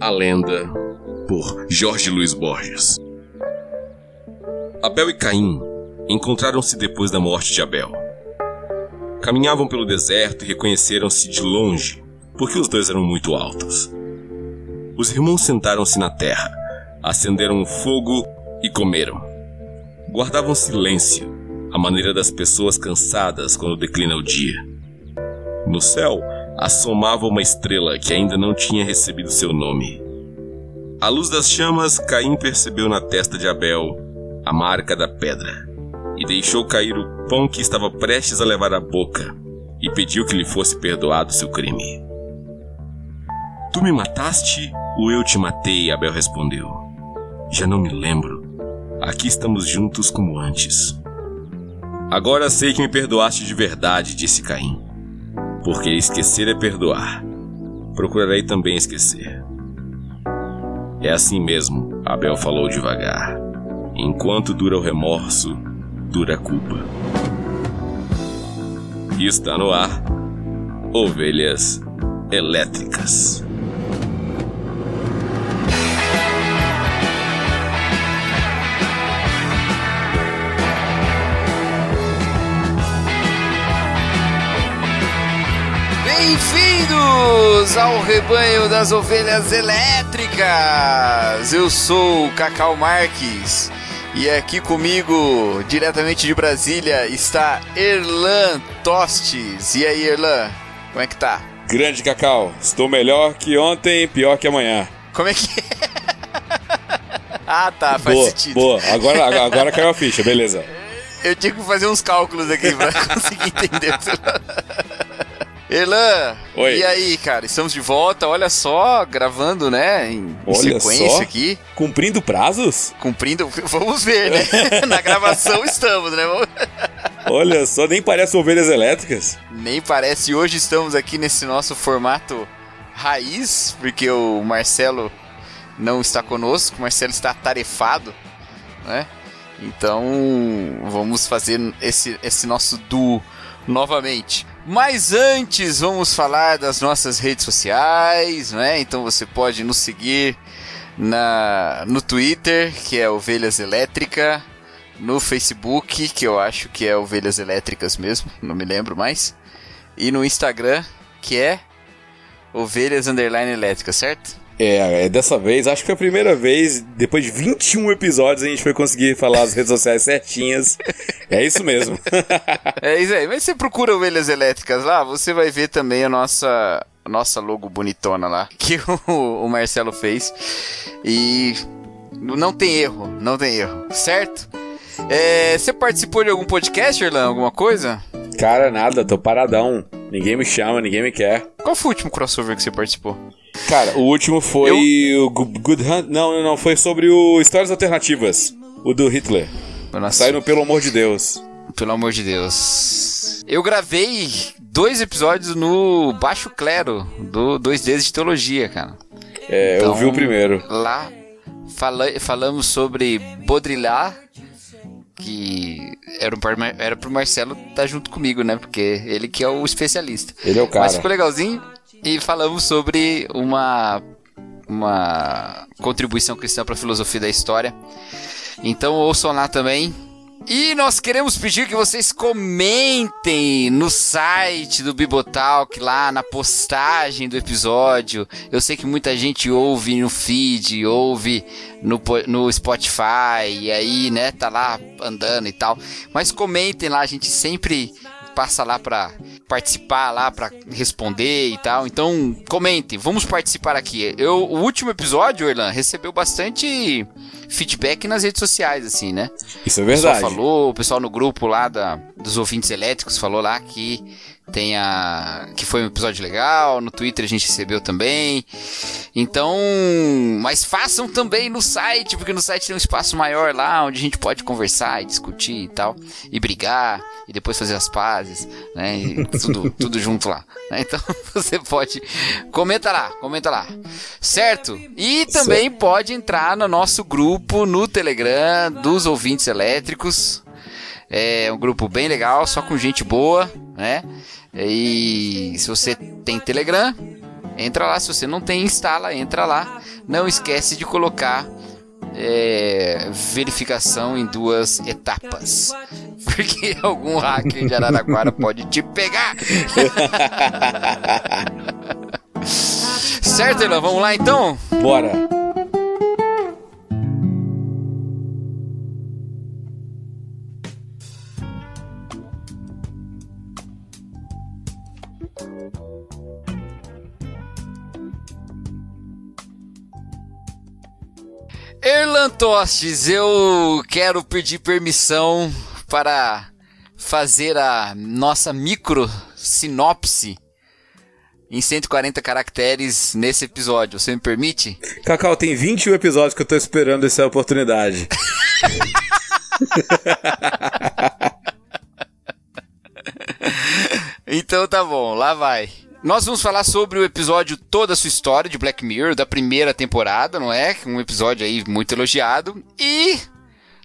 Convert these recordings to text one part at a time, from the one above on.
A Lenda, por Jorge Luiz Borges. Abel e Caim encontraram-se depois da morte de Abel. Caminhavam pelo deserto e reconheceram-se de longe, porque os dois eram muito altos. Os irmãos sentaram-se na terra, acenderam um fogo e comeram. Guardavam silêncio, à maneira das pessoas cansadas quando declina o dia. No céu, assomava uma estrela que ainda não tinha recebido seu nome. À luz das chamas, Caim percebeu na testa de Abel a marca da pedra e deixou cair o pão que estava prestes a levar à boca e pediu que lhe fosse perdoado seu crime. Tu me mataste ou eu te matei? Abel respondeu. Já não me lembro. Aqui estamos juntos como antes. Agora sei que me perdoaste de verdade, disse Caim. Porque esquecer é perdoar. Procurarei também esquecer. É assim mesmo, Abel falou devagar. Enquanto dura o remorso, dura a culpa. E está no ar Ovelhas Elétricas. Bem-vindos ao rebanho das ovelhas elétricas! Eu sou o Cacau Marques e aqui comigo, diretamente de Brasília, está Erlan Tostes. E aí, Erlan, como é que tá? Grande Cacau, estou melhor que ontem, pior que amanhã. Como é que é? ah, tá, faz boa, sentido. Boa, agora, agora caiu a ficha, beleza. Eu tive que fazer uns cálculos aqui pra conseguir entender. Elan, Oi. e aí, cara? Estamos de volta, olha só, gravando, né? Em, sequência só. aqui, Cumprindo prazos? cumprindo. Vamos ver, né? Na gravação estamos, né? Vamos- Olha só, nem parece ovelhas elétricas. Nem parece. Hoje estamos aqui nesse nosso formato raiz, porque o Marcelo não está conosco, o Marcelo está atarefado, né? Então vamos fazer esse, esse nosso duo novamente. Mas antes, vamos falar das nossas redes sociais, né? Então você pode nos seguir na, no Twitter, que é Ovelhas Elétrica, no Facebook, que eu acho que é Ovelhas Elétricas mesmo, não me lembro mais, e no Instagram, que é Ovelhas Underline Elétrica, certo? É, é, dessa vez, acho que foi a primeira vez, depois de 21 episódios, a gente foi conseguir falar as redes sociais certinhas. É isso mesmo. É isso aí. Mas você procura ovelhas elétricas lá, você vai ver também a nossa, a nossa logo bonitona lá, que o, o Marcelo fez. E não tem erro, não tem erro, certo? É, você participou de algum podcast, Erlan? Alguma coisa? Cara, nada, tô paradão. Ninguém me chama, ninguém me quer. Qual foi o último crossover que você participou? Cara, o último foi o Gu- Good Hunt. Não, não, não, foi sobre o Histórias Alternativas. O do Hitler. Nossa, Saindo pelo amor de Deus. Pelo amor de Deus. Eu gravei dois episódios no Baixo Clero, do Dois Dedos de Teologia, cara. É, eu Então, vi o primeiro. Lá fala- falamos sobre Baudrillard, que era, um, era pro Marcelo estar junto comigo, né? Porque ele que é o especialista. Ele é o cara. Mas ficou legalzinho. E falamos sobre uma, uma contribuição cristã para a filosofia da história. Então ouçam lá também. E nós queremos pedir que vocês comentem no site do Bibotalk, lá na postagem do episódio. Eu sei que muita gente ouve no feed, ouve no, no Spotify, e aí, né, tá lá andando e tal. Mas comentem lá, a gente sempre passa lá pra participar lá pra responder e tal. Então, comentem, vamos participar aqui. Eu, o último episódio, Erlan, recebeu bastante feedback nas redes sociais, assim, né? Isso é O pessoal verdade. falou, o pessoal no grupo lá da, dos ouvintes elétricos falou lá que tenha que foi um episódio legal, no Twitter a gente recebeu também. Então, mas façam também no site, porque no site tem um espaço maior lá onde a gente pode conversar e discutir e tal, e brigar e depois fazer as pazes, né? E tudo, tudo junto lá. Né? Então você pode comenta lá, comenta lá, certo? E também certo. pode entrar no nosso grupo no Telegram dos ouvintes elétricos. É um grupo bem legal, só com gente boa, né? E se você tem Telegram, entra lá. Se você não tem, instala, entra lá. Não esquece de colocar é, verificação em duas etapas. Porque algum hacker de Araraquara pode te pegar. certo, Elan? Vamos lá então? Bora! Erlan Tostes, eu quero pedir permissão para fazer a nossa micro sinopse em 140 caracteres nesse episódio. Você me permite? Cacau, tem 21 episódios que eu tô esperando essa oportunidade. então tá bom, lá vai. Nós vamos falar sobre o episódio Toda a Sua História de Black Mirror, da primeira temporada, não é? Um episódio aí muito elogiado. E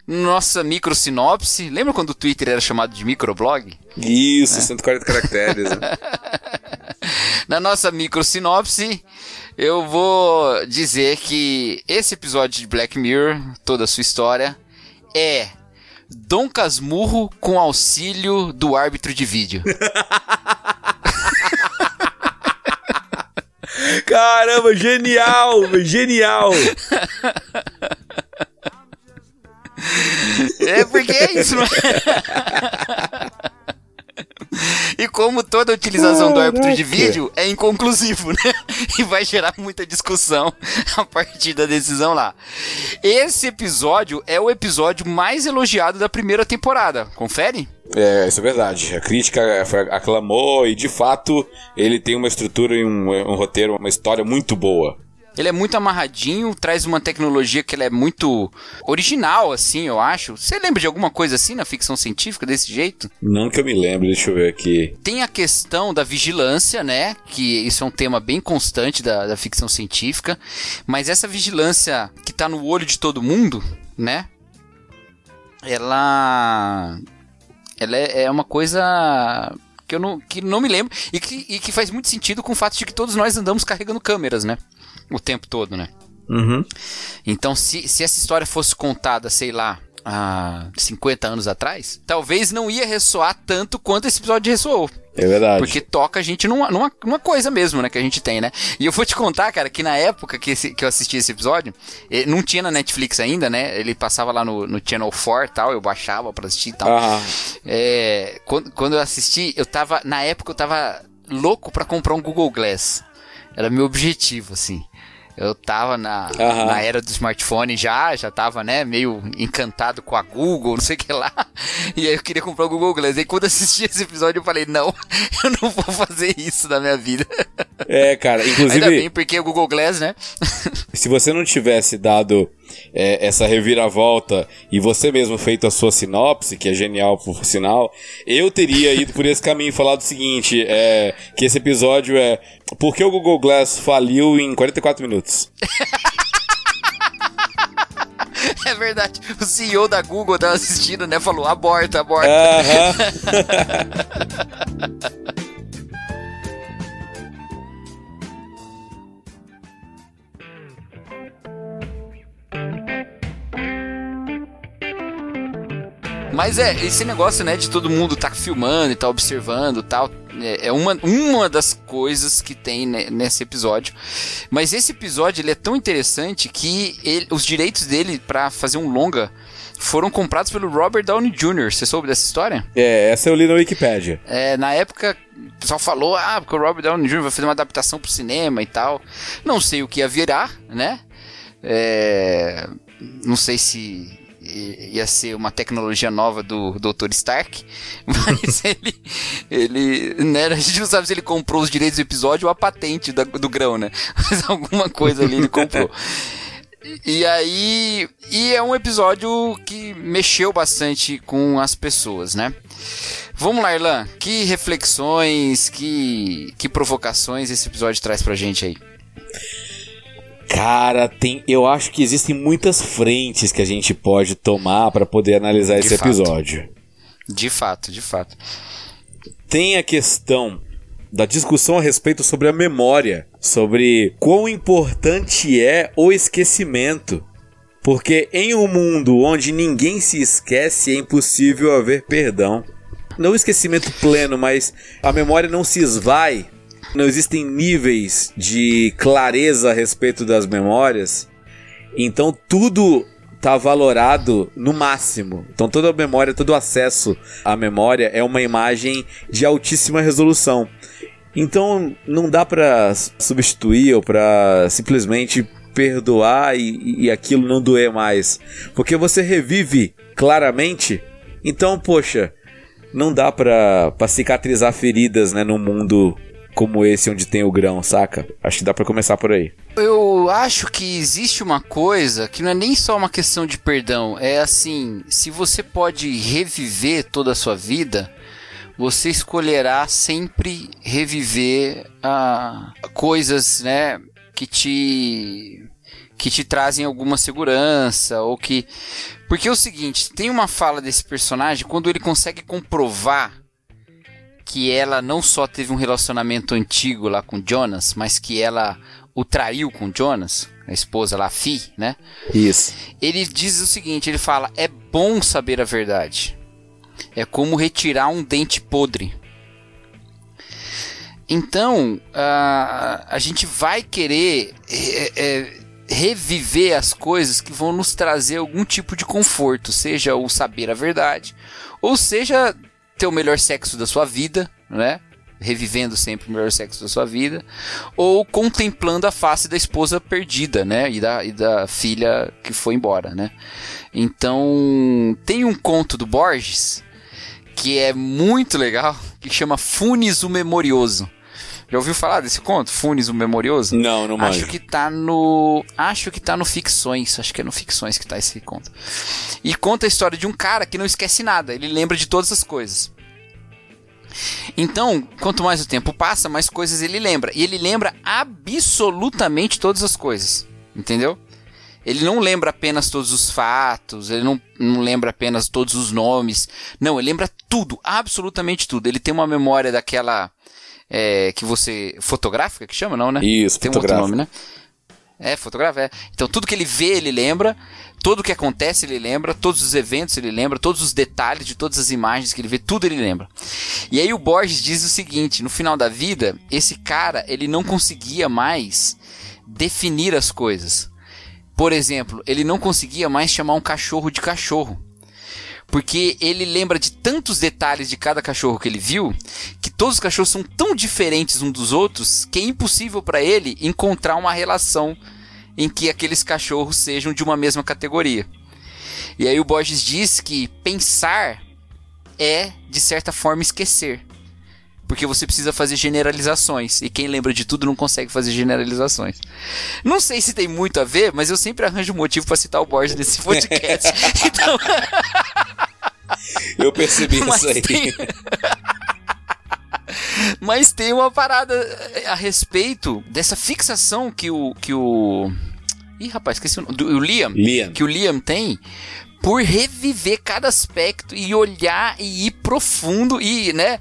nossa micro sinopse. Lembra quando o Twitter era chamado de microblog? Isso, é. 140 caracteres. Né? Na nossa micro sinopse, eu vou dizer que esse episódio de Black Mirror, toda a sua história, é Dom Casmurro com auxílio do árbitro de vídeo. Caramba, genial, genial. É porque é isso, mano. E como toda utilização do árbitro de vídeo é inconclusivo, né? E vai gerar muita discussão a partir da decisão lá. Esse episódio é o episódio mais elogiado da primeira temporada. Confere? É, isso é verdade. A crítica aclamou e, de fato, ele tem uma estrutura e um, um roteiro, uma história muito boa. Ele é muito amarradinho, traz uma tecnologia que é muito original, assim, eu acho. Você lembra de alguma coisa assim na ficção científica desse jeito? Não que eu me lembre, deixa eu ver aqui. Tem a questão da vigilância, né? Que isso é um tema bem constante da, da ficção científica. Mas essa vigilância que tá no olho de todo mundo, né? Ela. Ela é, é uma coisa que eu não, que não me lembro e que, e que faz muito sentido com o fato de que todos nós andamos carregando câmeras, né? o tempo todo, né? Uhum. Então, se, se essa história fosse contada, sei lá, há 50 anos atrás, talvez não ia ressoar tanto quanto esse episódio ressoou. É verdade. Porque toca a gente numa, numa, numa, coisa mesmo, né, que a gente tem, né? E eu vou te contar, cara, que na época que, esse, que eu assisti esse episódio, eh, não tinha na Netflix ainda, né? Ele passava lá no, no Channel 4 e tal, eu baixava pra assistir e tal. Uhum. É, quando, quando eu assisti, eu tava, na época eu tava louco para comprar um Google Glass. Era meu objetivo, assim. Eu tava na, uhum. na era do smartphone já, já tava, né, meio encantado com a Google, não sei o que lá. E aí eu queria comprar o Google Glass. E quando assisti esse episódio eu falei, não, eu não vou fazer isso na minha vida. É, cara, inclusive... Ainda bem, porque o Google Glass, né? se você não tivesse dado é, essa reviravolta e você mesmo feito a sua sinopse, que é genial por sinal, eu teria ido por esse caminho e falado o seguinte, é, que esse episódio é por que o Google Glass faliu em 44 minutos? É verdade. O CEO da Google tava assistindo, né? Falou, aborta, aborta. Mas é, esse negócio, né, de todo mundo tá filmando e tá observando tal, é, é uma, uma das coisas que tem nesse episódio. Mas esse episódio, ele é tão interessante que ele, os direitos dele para fazer um longa foram comprados pelo Robert Downey Jr. Você soube dessa história? É, essa eu li na Wikipedia. É, na época, o pessoal falou, ah, porque o Robert Downey Jr. vai fazer uma adaptação pro cinema e tal. Não sei o que ia virar, né? É, não sei se ia ser uma tecnologia nova do Dr. Stark, mas ele, ele, né, a gente não sabe se ele comprou os direitos do episódio ou a patente da, do grão, né? Mas alguma coisa ali ele comprou. E aí, e é um episódio que mexeu bastante com as pessoas, né? Vamos lá, Irlan, que reflexões, que, que provocações esse episódio traz pra gente aí? Cara, tem, eu acho que existem muitas frentes que a gente pode tomar para poder analisar De esse fato. episódio. De fato, de fato. Tem a questão da discussão a respeito sobre a memória, sobre quão importante é o esquecimento. Porque em um mundo onde ninguém se esquece, é impossível haver perdão. Não o esquecimento pleno, mas a memória não se esvai. Não existem níveis de clareza a respeito das memórias. Então tudo tá valorado no máximo. Então toda a memória, todo acesso à memória é uma imagem de altíssima resolução. Então não dá pra substituir ou pra simplesmente perdoar e, e aquilo não doer mais, porque você revive claramente. Então, poxa, não dá pra cicatrizar feridas, né, num mundo como esse onde tem o grão, saca? Acho que dá pra começar por aí. Eu acho que existe uma coisa que não é nem só uma questão de perdão, é assim, se você pode reviver toda a sua vida, você escolherá sempre reviver ah, coisas, né, que te que te trazem alguma segurança ou que porque é o seguinte, tem uma fala desse personagem quando ele consegue comprovar que ela não só teve um relacionamento antigo lá com Jonas, mas que ela o traiu com Jonas, a esposa lá, a Fi, né? Isso. Ele diz o seguinte, ele fala: "É bom saber a verdade. É como retirar um dente podre." Então, a a gente vai querer é, é, reviver as coisas que vão nos trazer algum tipo de conforto, seja o saber a verdade, ou seja ter o melhor sexo da sua vida, né? Revivendo sempre o melhor sexo da sua vida, ou contemplando a face da esposa perdida, né? E da, e da filha que foi embora, né? Então, tem um conto do Borges que é muito legal, que chama Funes o Memorioso. Já ouviu falar desse conto? Funes o Memorioso? Não, não manjo. Acho que tá no. Acho que tá no Ficções. Acho que é no Ficções que tá esse conto. E conta a história de um cara que não esquece nada. Ele lembra de todas as coisas. Então, quanto mais o tempo passa, mais coisas ele lembra. E ele lembra absolutamente todas as coisas. Entendeu? Ele não lembra apenas todos os fatos, ele não, não lembra apenas todos os nomes. Não, ele lembra tudo, absolutamente tudo. Ele tem uma memória daquela é, que você. fotográfica que chama, não, né? Isso, tem um outro nome, né? É, fotográfica, é. Então tudo que ele vê, ele lembra. Tudo que acontece, ele lembra. Todos os eventos, ele lembra. Todos os detalhes de todas as imagens que ele vê, tudo ele lembra. E aí o Borges diz o seguinte: no final da vida, esse cara, ele não conseguia mais definir as coisas. Por exemplo, ele não conseguia mais chamar um cachorro de cachorro. Porque ele lembra de tantos detalhes de cada cachorro que ele viu, que todos os cachorros são tão diferentes uns dos outros, que é impossível para ele encontrar uma relação em que aqueles cachorros sejam de uma mesma categoria. E aí o Borges diz que pensar é, de certa forma, esquecer. Porque você precisa fazer generalizações. E quem lembra de tudo não consegue fazer generalizações. Não sei se tem muito a ver, mas eu sempre arranjo um motivo para citar o Borges nesse podcast. então, Eu percebi Mas isso aí. tem- Mas tem uma parada a respeito dessa fixação que o. Que o... Ih, rapaz, esqueci o nome. Do, o Liam. Liam. Que o Liam tem por reviver cada aspecto e olhar e ir profundo e, né?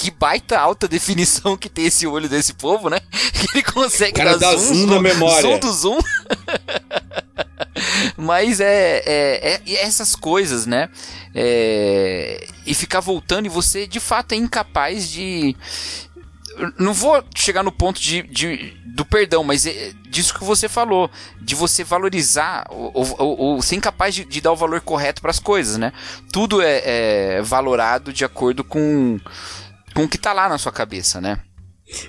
Que baita alta definição que tem esse olho desse povo, né? Que ele consegue O cara dar dá zoom na memória. Zoom do zoom. Mas é, é, é- essas coisas, né? É, e ficar voltando e você de fato é incapaz de. Não vou chegar no ponto de, de- do perdão, mas é disso que você falou, de você valorizar ou, ou- ou ser incapaz de, de dar o valor correto para as coisas, né? Tudo é, é valorado de acordo com, com o que tá lá na sua cabeça, né?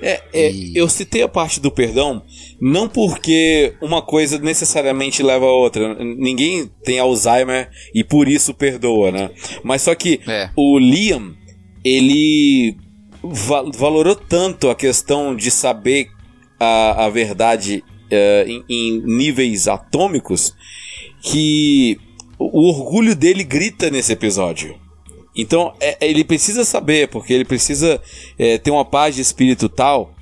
É, é e... eu citei a parte do perdão não porque uma coisa necessariamente leva a outra. Ninguém tem Alzheimer e por isso perdoa, né? Mas só que é. o Liam, ele va valorou tanto a questão de saber a, a verdade uh, em, em níveis atômicos que o orgulho dele grita nesse episódio. Então, é, ele precisa saber, porque ele precisa é, ter uma paz de espírito tal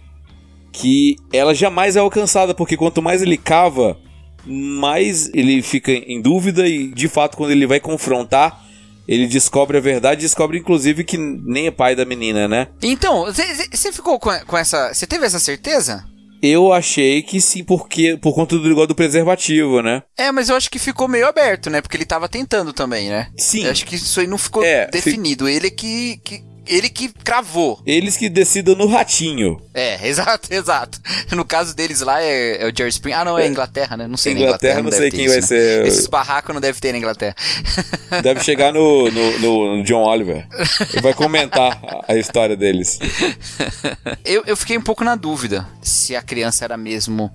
que ela jamais é alcançada, porque quanto mais ele cava, mais ele fica em dúvida e, de fato, quando ele vai confrontar, ele descobre a verdade, descobre inclusive que nem é pai da menina, né? Então, você ficou com essa. Você teve essa certeza? Eu achei que sim, porque por conta do negócio do preservativo, né? É, mas eu acho que ficou meio aberto, né? Porque ele tava tentando também, né? Sim. Eu acho que isso aí não ficou é, definido. Fi... Ele que, que ele que cravou. Eles que decidam no ratinho. É, exato, exato. No caso deles lá é, é o Jerry Spring. Ah, não, é, é Inglaterra, né? Não sei Inglaterra, Inglaterra não, não sei quem vai isso, ser. Né? Esses barracos não deve ter na Inglaterra. Deve chegar no, no, no, no John Oliver. Ele vai comentar a, a história deles. Eu, eu fiquei um pouco na dúvida se a criança era mesmo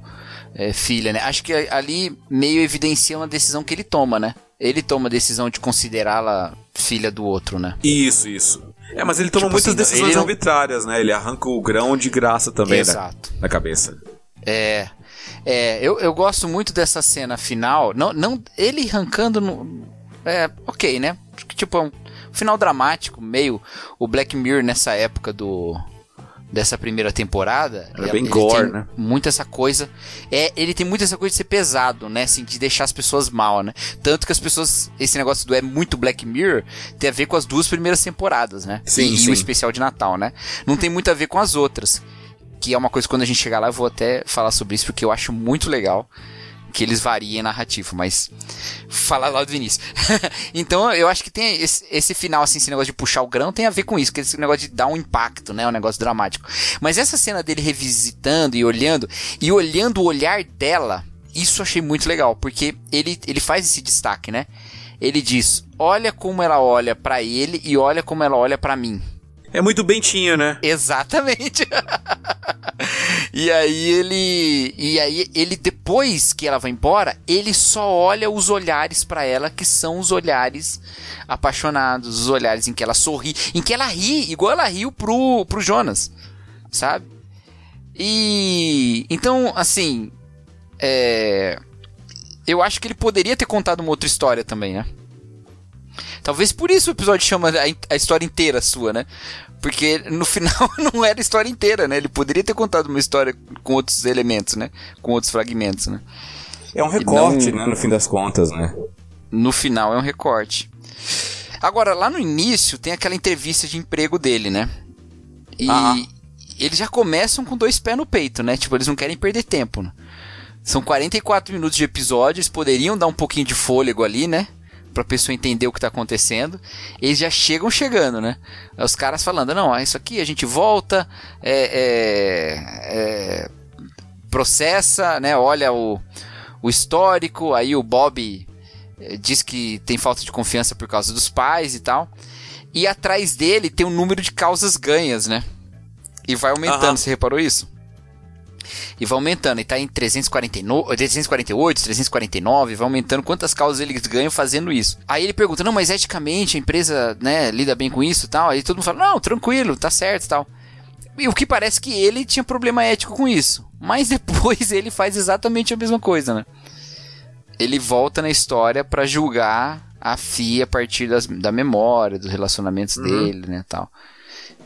é, filha, né? Acho que ali meio evidencia uma decisão que ele toma, né? Ele toma a decisão de considerá-la filha do outro, né? Isso, isso. É, mas ele toma tipo muitas assim, decisões não... arbitrárias, né? Ele arranca o grão de graça também Exato. Da, da cabeça. É. É, eu, eu gosto muito dessa cena final. Não, não, ele arrancando no. É, ok, né? Tipo, é um final dramático, meio o Black Mirror nessa época do dessa primeira temporada. É bem gore, né? Muito essa coisa. É, ele tem muito essa coisa de ser pesado, né? Assim, de deixar as pessoas mal, né? Tanto que as pessoas. Esse negócio do é muito Black Mirror tem a ver com as duas primeiras temporadas, né? Sim. E, sim. o especial de Natal, né? Não tem muito a ver com as outras. Que é uma coisa quando a gente chegar lá, eu vou até falar sobre isso, porque eu acho muito legal que eles variem a narrativa, mas falar lá do início. então eu acho que tem esse, esse, final, assim, esse negócio de puxar o grão tem a ver com isso, que esse negócio de dar um impacto, né? Um negócio dramático. Mas essa cena dele revisitando e olhando, e olhando o olhar dela, isso eu achei muito legal, porque ele, ele faz esse destaque, né? Ele diz: Olha como ela olha para ele e olha como ela olha para mim. É muito bentinho, né? Exatamente. e aí ele. E aí ele, depois que ela vai embora, ele só olha os olhares para ela, que são os olhares apaixonados, os olhares em que ela sorri, em que ela ri, igual ela riu pro, pro Jonas. Sabe? E. Então, assim. É. Eu acho que ele poderia ter contado uma outra história também, né? Talvez por isso o episódio chama a, a, história inteira sua, né? Porque no final não era a história inteira, né? Ele poderia ter contado uma história com outros elementos, né? Com outros fragmentos, né? É um recorte, não... né? No fim das contas, né? No final é um recorte. Agora, lá no início tem aquela entrevista de emprego dele, né? E ah. eles já começam com dois pés no peito, né? Tipo, eles não querem perder tempo. Né? São 44 minutos de episódio, eles poderiam dar um pouquinho de fôlego ali, né? Pra pessoa entender o que tá acontecendo, eles já chegam chegando, né? Os caras falando, não, isso aqui a gente volta, é, é, é, processa, né? Olha o, o histórico, aí o Bob é, diz que tem falta de confiança por causa dos pais e tal. E atrás dele tem um número de causas ganhas, né? E vai aumentando, uhum. você reparou isso? E vai aumentando. E tá em 349, 348, 349, vai aumentando quantas causas eles ganham fazendo isso. Aí ele pergunta: "Não, mas eticamente a empresa, né, lida bem com isso, tal?" Aí todo mundo fala: "Não, tranquilo, tá certo, tal." E o que parece que ele tinha problema ético com isso. Mas depois ele faz exatamente a mesma coisa, né? Ele volta na história para julgar a FIA a partir das, da memória, dos relacionamentos uhum. dele, né, tal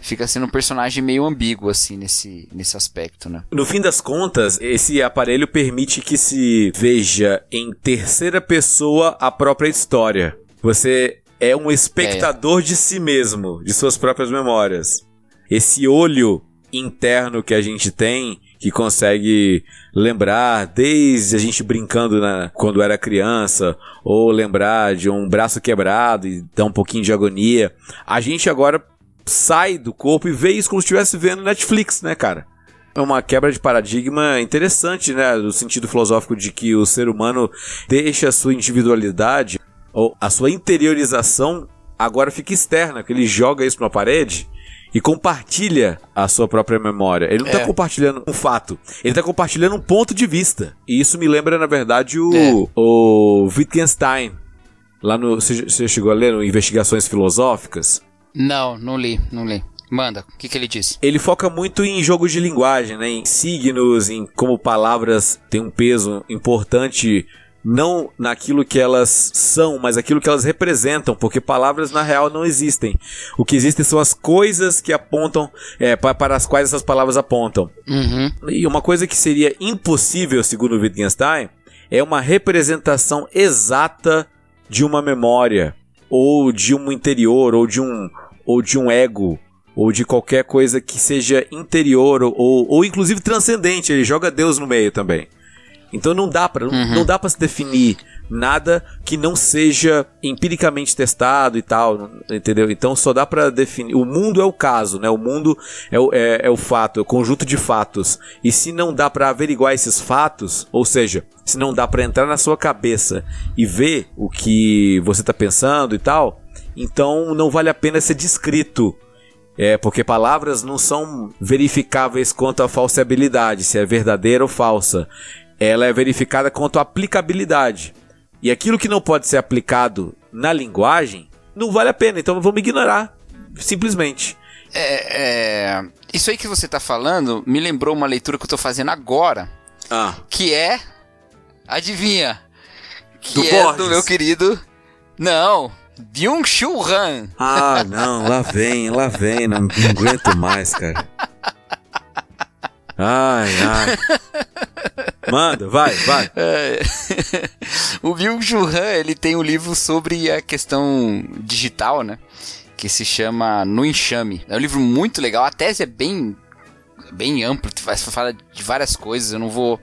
fica sendo um personagem meio ambíguo, assim, nesse, nesse aspecto, né? No fim das contas, esse aparelho permite que se veja em terceira pessoa a própria história. Você é um espectador é. de si mesmo, de suas próprias memórias. Esse olho interno que a gente tem, que consegue lembrar desde a gente brincando na, quando era criança, ou lembrar de um braço quebrado e dar um pouquinho de agonia. A gente agora sai do corpo e vê isso como se estivesse vendo Netflix, né, cara? É uma quebra de paradigma interessante, né? No sentido filosófico de que o ser humano deixa a sua individualidade ou a sua interiorização agora fica externa, que ele joga isso na parede e compartilha a sua própria memória. Ele não está É. compartilhando um fato, ele está compartilhando um ponto de vista. E isso me lembra, na verdade, o, É. o Wittgenstein. Lá no. Você você chegou a ler no Investigações Filosóficas? Não, não li, não li. Manda, o que, que ele disse? Ele foca muito em jogos de linguagem, né? Em signos, em como palavras têm um peso importante. Não naquilo que elas são, mas aquilo que elas representam, porque palavras na real não existem. O que existem são as coisas que apontam, é, pa- para as quais essas palavras apontam. Uhum. E uma coisa que seria impossível, segundo Wittgenstein, é uma representação exata de uma memória, ou de um interior, ou de um, ou de um ego, ou de qualquer coisa que seja interior, ou, ou inclusive transcendente. Ele joga Deus no meio também. Então não dá para não dá para se definir nada que não seja empiricamente testado e tal, entendeu? Então só dá para definir. O mundo é o caso, né? O mundo é o, é, é o fato, é o conjunto de fatos. E se não dá para averiguar esses fatos, ou seja, se não dá para entrar na sua cabeça e ver o que você tá pensando e tal, então não vale a pena ser descrito. É, porque palavras não são verificáveis quanto à falsibilidade, se é verdadeira ou falsa. Ela é verificada quanto à aplicabilidade. E aquilo que não pode ser aplicado na linguagem, não vale a pena, então vamos ignorar. Simplesmente. É, é, isso aí que você tá falando me lembrou uma leitura que eu tô fazendo agora, Ah. que é. Adivinha? Que Do é Borges. do meu querido. Não, Byung-Chul Han. Ah, não, lá vem, lá vem, não, não aguento mais, cara. Ai, ai. Manda, vai, vai. É. o Byung-Chul Han, ele tem um livro sobre a questão digital, né? Que se chama No Enxame. É um livro muito legal. A tese é bem bem amplo, vai falar de várias coisas. Eu não vou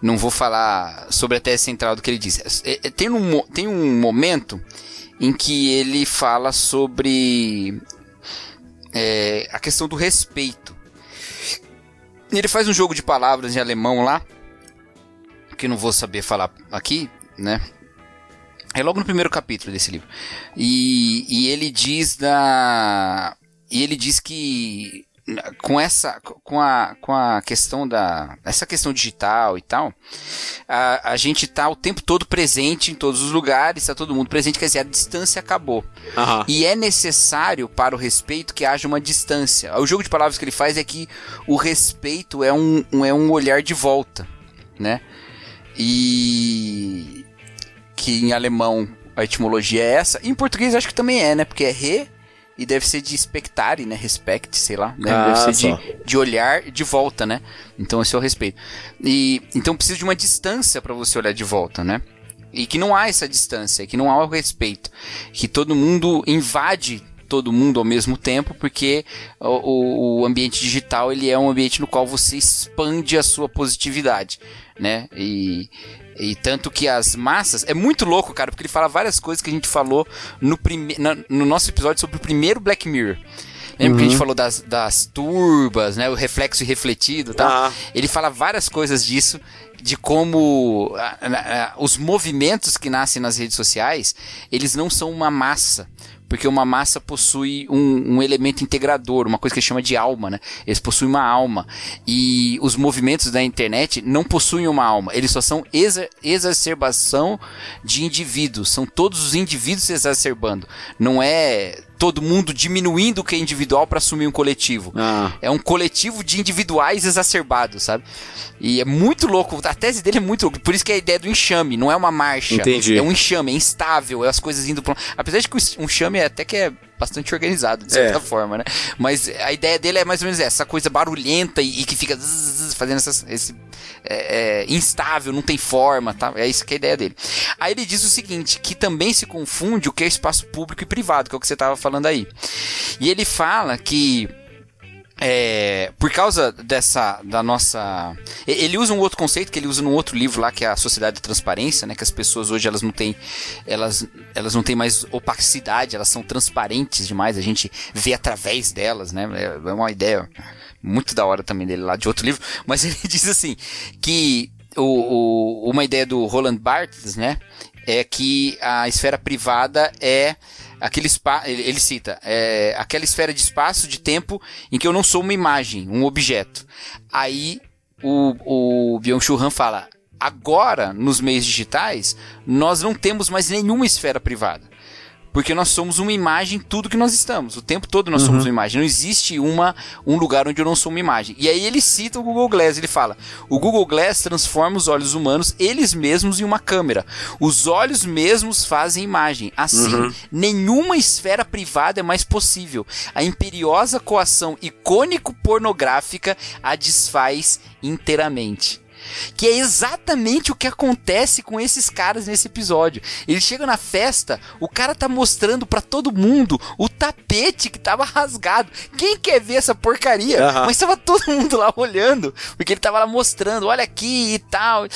não vou falar sobre a tese central do que ele diz. É, é, Tem um, tem um momento em que ele fala sobre é, a questão do respeito. Ele faz um jogo de palavras em alemão lá, que não vou saber falar aqui, né? É logo no primeiro capítulo desse livro. E, e ele diz da. E ele diz que com essa com a, com a questão da essa questão digital e tal a, a gente tá o tempo todo presente em todos os lugares tá todo mundo presente quer dizer a distância acabou Aham. e é necessário para o respeito que haja uma distância. O jogo de palavras que ele faz é que o respeito é um, um- é um olhar de volta, né? E que em alemão a etimologia é essa. Em português acho que também é, né? Porque é re e deve ser de expectare, né? Respect, sei lá. Né? Ah, deve ser só. de, de olhar de volta, né? Então esse é o respeito. E então precisa de uma distância para você olhar de volta, né? E que não há essa distância, que não há o respeito, que todo mundo invade todo mundo ao mesmo tempo, porque o, o- o ambiente digital ele é um ambiente no qual você expande a sua positividade, né? E, e tanto que as massas é muito louco, cara, porque ele fala várias coisas que a gente falou no, prime, na- no nosso episódio sobre o primeiro Black Mirror. Lembra que a gente falou das, das turbas, né? O reflexo e refletido e tal? Ah. Ele fala várias coisas disso, de como ah, ah, os movimentos que nascem nas redes sociais, eles não são uma massa. Porque uma massa possui um, um elemento integrador, uma coisa que chama de alma, né? Eles possuem uma alma. E os movimentos da internet não possuem uma alma. Eles só são exa exacerbação de indivíduos. São todos os indivíduos se exacerbando. Não é todo mundo diminuindo o que é individual para assumir um coletivo. Ah. É um coletivo de individuais exacerbados, sabe? E é muito louco. A tese dele é muito louco. Por isso que é a ideia do enxame. Não é uma marcha. Entendi. É um enxame, é instável. É as coisas indo pra... um- Apesar de que o enxame é até que é bastante organizado, de certa É. forma, né? Mas a ideia dele é mais ou menos essa coisa barulhenta e, e que fica zzz, zzz, fazendo essas, esse... é, é, instável, não tem forma, tá? É isso que é a ideia dele. Aí ele diz o seguinte, que também se confunde o que é espaço público e privado, que é o que você tava falando aí. E ele fala que é, por causa dessa da nossa ele usa um outro conceito que ele usa num outro livro lá que é a sociedade da transparência né que as pessoas hoje elas não têm elas elas não têm mais opacidade elas são transparentes demais a gente vê através delas né é é uma ideia muito da hora também dele lá de outro livro mas ele diz assim que o, o- uma ideia do Roland Barthes, né? é que a esfera privada é aquele espaço, ele, ele, cita, é aquela esfera de espaço, de tempo, em que eu não sou uma imagem, um objeto. Aí o, o Byung-Chul Han fala, agora, nos meios digitais, nós não temos mais nenhuma esfera privada. Porque nós somos uma imagem tudo que nós estamos. O tempo todo nós uhum. somos uma imagem. Não existe uma, um lugar onde eu não sou uma imagem. E aí ele cita o Google Glass. Ele fala: o Google Glass transforma os olhos humanos, eles mesmos, em uma câmera. Os olhos mesmos fazem imagem. Assim, uhum. nenhuma esfera privada é mais possível. A imperiosa coação icônico-pornográfica a desfaz inteiramente. Que é exatamente o que acontece com esses caras nesse episódio. Ele chega na festa, o cara tá mostrando para todo mundo o tapete que tava rasgado. Quem quer ver essa porcaria? Uhum. Mas tava todo mundo lá olhando, porque ele tava lá mostrando, olha aqui e tal.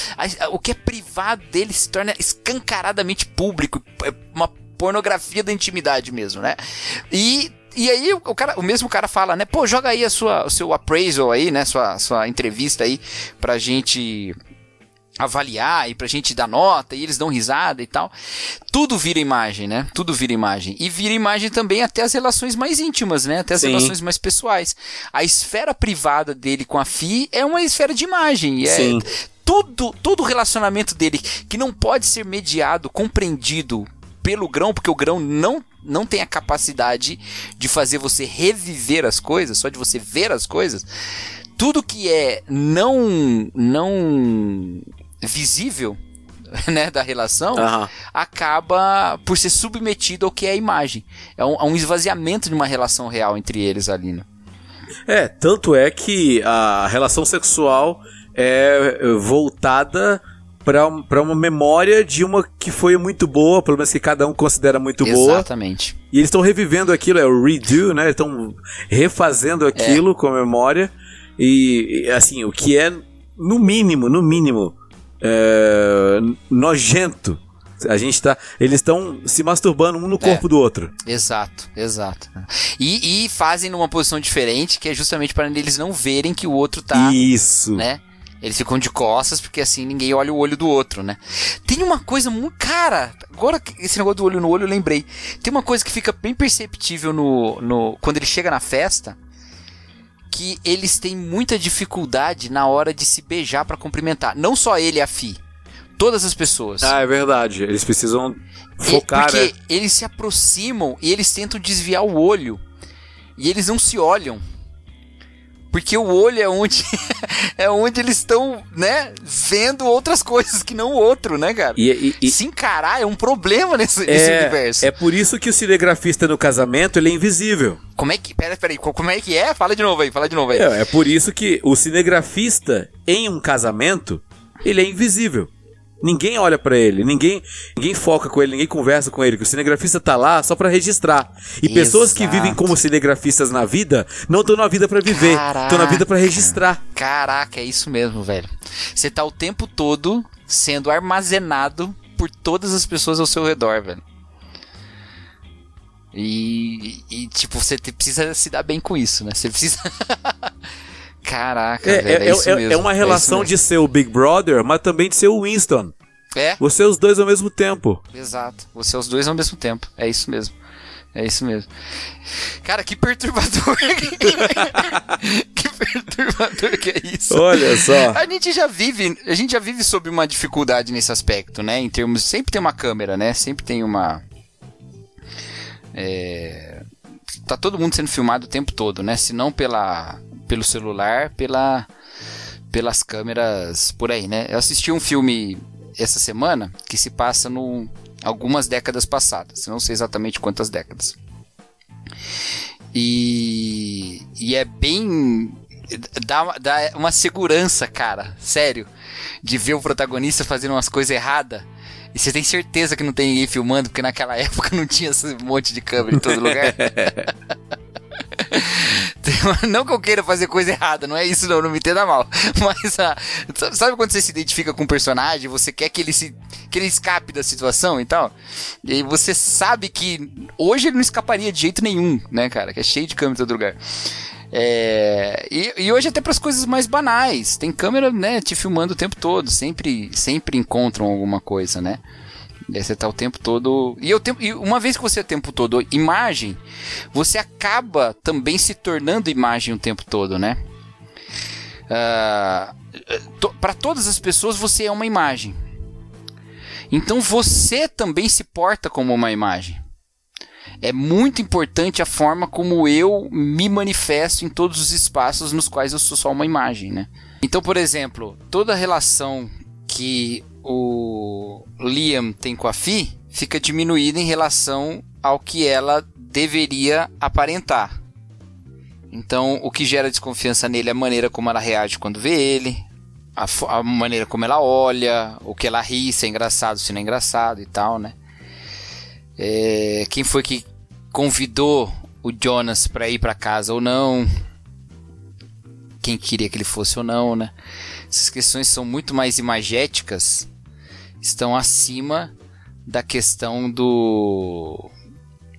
O que é privado dele se torna escancaradamente público. É uma pornografia da intimidade mesmo, né? E e aí o cara, o mesmo cara fala, né? Pô, joga aí a sua, o seu appraisal aí, né? Sua, sua entrevista aí pra gente avaliar e pra gente dar nota e eles dão risada e tal. Tudo vira imagem, né? Tudo vira imagem. E vira imagem também até as relações mais íntimas, né? Até as Sim. relações mais pessoais. A esfera privada dele com a Fi é uma esfera de imagem. É Sim. Tudo, todo o relacionamento dele que não pode ser mediado, compreendido pelo grão, porque o grão não não tem a capacidade de fazer você reviver as coisas, só de você ver as coisas. Tudo que é não não visível né, da relação uhum. acaba por ser submetido ao que é a imagem. É um, é um esvaziamento de uma relação real entre eles ali. Né? É, tanto é que a relação sexual é voltada para uma memória de uma que foi muito boa, pelo menos que cada um considera muito Exatamente. boa. Exatamente. E eles estão revivendo aquilo, é o redo, né? Estão refazendo aquilo é. com a memória. E, assim, o que é, no mínimo, no mínimo, é, nojento. A gente tá. Eles estão se masturbando um no corpo é, do outro. Exato, exato. E, e, fazem numa posição diferente, que é justamente para eles não verem que o outro tá. Isso. Né? Eles ficam de costas, porque assim ninguém olha o olho do outro, né? Tem uma coisa muito. Cara, agora esse negócio do olho no olho eu lembrei. Tem uma coisa que fica bem perceptível no, no quando ele chega na festa. Que eles têm muita dificuldade na hora de se beijar para cumprimentar. Não só ele e a Fi. Todas as pessoas. Ah, é verdade. Eles precisam focar. Porque né? eles se aproximam e eles tentam desviar o olho. E eles não se olham. Porque o olho é onde é onde eles estão, né, vendo outras coisas que não o outro, né, cara? E, e, e... Se encarar é um problema nesse, é, nesse, universo. É por isso que o cinegrafista no casamento ele é invisível. Como é que. Pera, pera aí, como é que é? Fala de novo aí, fala de novo aí. É, é por isso que o cinegrafista em um casamento ele é invisível. Ninguém olha para ele, ninguém, ninguém foca com ele, ninguém conversa com ele, que o cinegrafista tá lá só para registrar. E Exato. pessoas que vivem como cinegrafistas na vida não estão na vida para viver, estão na vida para registrar. Caraca, é isso mesmo, velho. Você tá o tempo todo sendo armazenado por todas as pessoas ao seu redor, velho. E, e, tipo, você precisa se dar bem com isso, né? Você precisa. Caraca, é, velho, é, é, isso é, mesmo, é uma relação de ser o Big Brother, mas também de ser o Winston. É. Você é os dois ao mesmo tempo. Exato. Você é os dois ao mesmo tempo. É isso mesmo. É isso mesmo. Cara, que perturbador. que perturbador que é isso. Olha só. A gente já vive, a gente já vive sob uma dificuldade nesse aspecto, né? Em termos, sempre tem uma câmera, né? Sempre tem uma é, tá todo mundo sendo filmado o tempo todo, né? Se não pela pelo celular, pela, pelas câmeras por aí, né? Eu assisti um filme essa semana que se passa no algumas décadas passadas, não sei exatamente quantas décadas. E, e é bem dá, dá uma segurança, cara, sério, de ver o protagonista fazendo umas coisas erradas. E você tem certeza que não tem ninguém filmando, porque naquela época não tinha esse monte de câmera em todo lugar. Não que eu queira fazer coisa errada, não é isso não, não me entenda mal. Mas ah, sabe quando você se identifica com um personagem, você quer que ele se que ele escape da situação e tal? E você sabe que hoje ele não escaparia de jeito nenhum, né, cara? Que é cheio de câmera em todo lugar. É, e, e, hoje até para as coisas mais banais, tem câmera, né, te filmando o tempo todo, sempre sempre encontram alguma coisa, né? Aí você tá o tempo todo. E, eu, e uma vez que você é o tempo todo imagem, você acaba também se tornando imagem o tempo todo, né? Uh, to, para todas as pessoas você é uma imagem. Então você também se porta como uma imagem. É muito importante a forma como eu me manifesto em todos os espaços nos quais eu sou só uma imagem, né? Então, por exemplo, toda relação que o Liam tem com a Fi fica diminuída em relação ao que ela deveria aparentar. Então, o que gera desconfiança nele é a maneira como ela reage quando vê ele, a, a, maneira como ela olha, o que ela ri, se é engraçado, se não é engraçado e tal, né? É, quem foi que convidou o Jonas para ir para casa ou não? Quem queria que ele fosse ou não, né? Essas questões são muito mais imagéticas, estão acima da questão do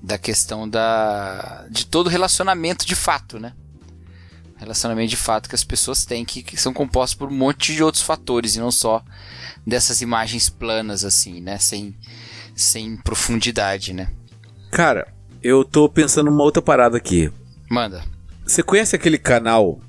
da questão da de todo relacionamento de fato, né? Relacionamento de fato que as pessoas têm que, que são compostos por um monte de outros fatores e não só dessas imagens planas assim, né? Sem sem profundidade, né? Cara, eu tô pensando numa outra parada aqui. Manda. Você conhece aquele canal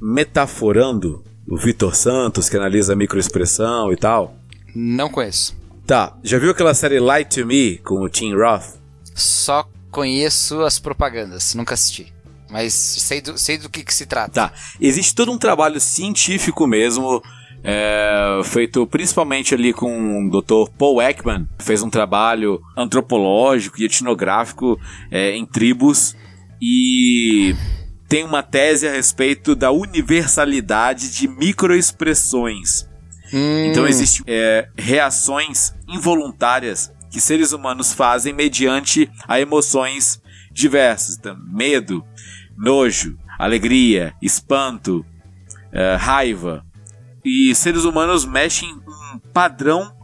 Metaforando, o Vitor Santos, que analisa microexpressão e tal? Não conheço. Tá, já viu aquela série Lie to Me com o Tim Roth? Só conheço as propagandas, nunca assisti. Mas sei do, sei do que, que se trata. Tá, existe todo um trabalho científico mesmo é, feito principalmente ali com o Dr. Paul Ekman, fez um trabalho antropológico e etnográfico é, em tribos e tem uma tese a respeito da universalidade de microexpressões. Hum. Então existem é, reações involuntárias que seres humanos fazem mediante a emoções diversas, então, medo, nojo, alegria, espanto, é, raiva, e seres humanos mexem um padrão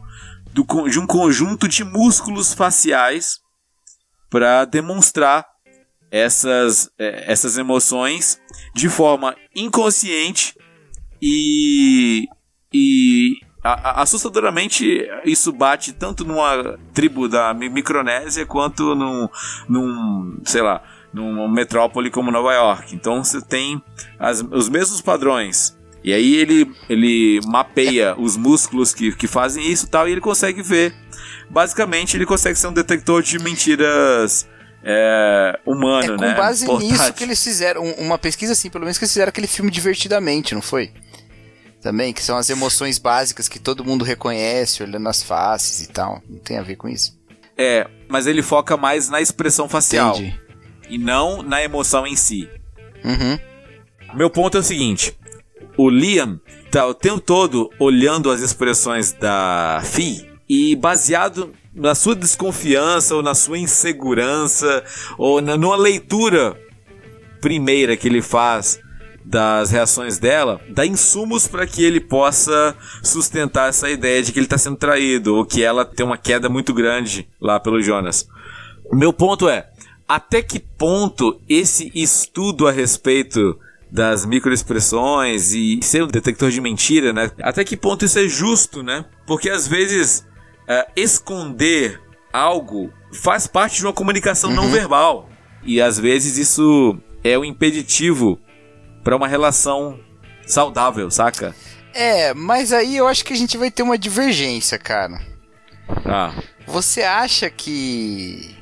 do, de um conjunto de músculos faciais para demonstrar essas, é, essas emoções de forma inconsciente e, e a, a, assustadoramente isso bate tanto numa tribo da Micronésia quanto num, num sei lá, numa metrópole como Nova York. Então você tem as, os mesmos padrões e aí ele, ele mapeia os músculos que, que fazem isso e tal, e ele consegue ver. Basicamente, ele consegue ser um detector de mentiras é, humano, é, com né? Com base Portátil. nisso que eles fizeram, uma pesquisa assim, pelo menos que eles fizeram aquele filme Divertidamente, não foi? Também, que são as emoções básicas que todo mundo reconhece, olhando as faces e tal. Não tem a ver com isso. É, mas ele foca mais na expressão facial. Entendi. E não na emoção em si. Uhum. Meu ponto é o seguinte: o Liam tá o tempo todo olhando as expressões da Fi e baseado na sua desconfiança ou na sua insegurança ou na, numa leitura primeira que ele faz das reações dela, dá insumos para que ele possa sustentar essa ideia de que ele está sendo traído ou que ela tem uma queda muito grande lá pelo Jonas. Meu ponto é, até que ponto esse estudo a respeito das microexpressões e ser um detector de mentira, né? Até que ponto isso é justo, né? Porque às vezes uh, esconder algo faz parte de uma comunicação uhum. não verbal e às vezes isso é um impeditivo para uma relação saudável, saca? É, mas aí eu acho que a gente vai ter uma divergência, cara. Ah. Você acha que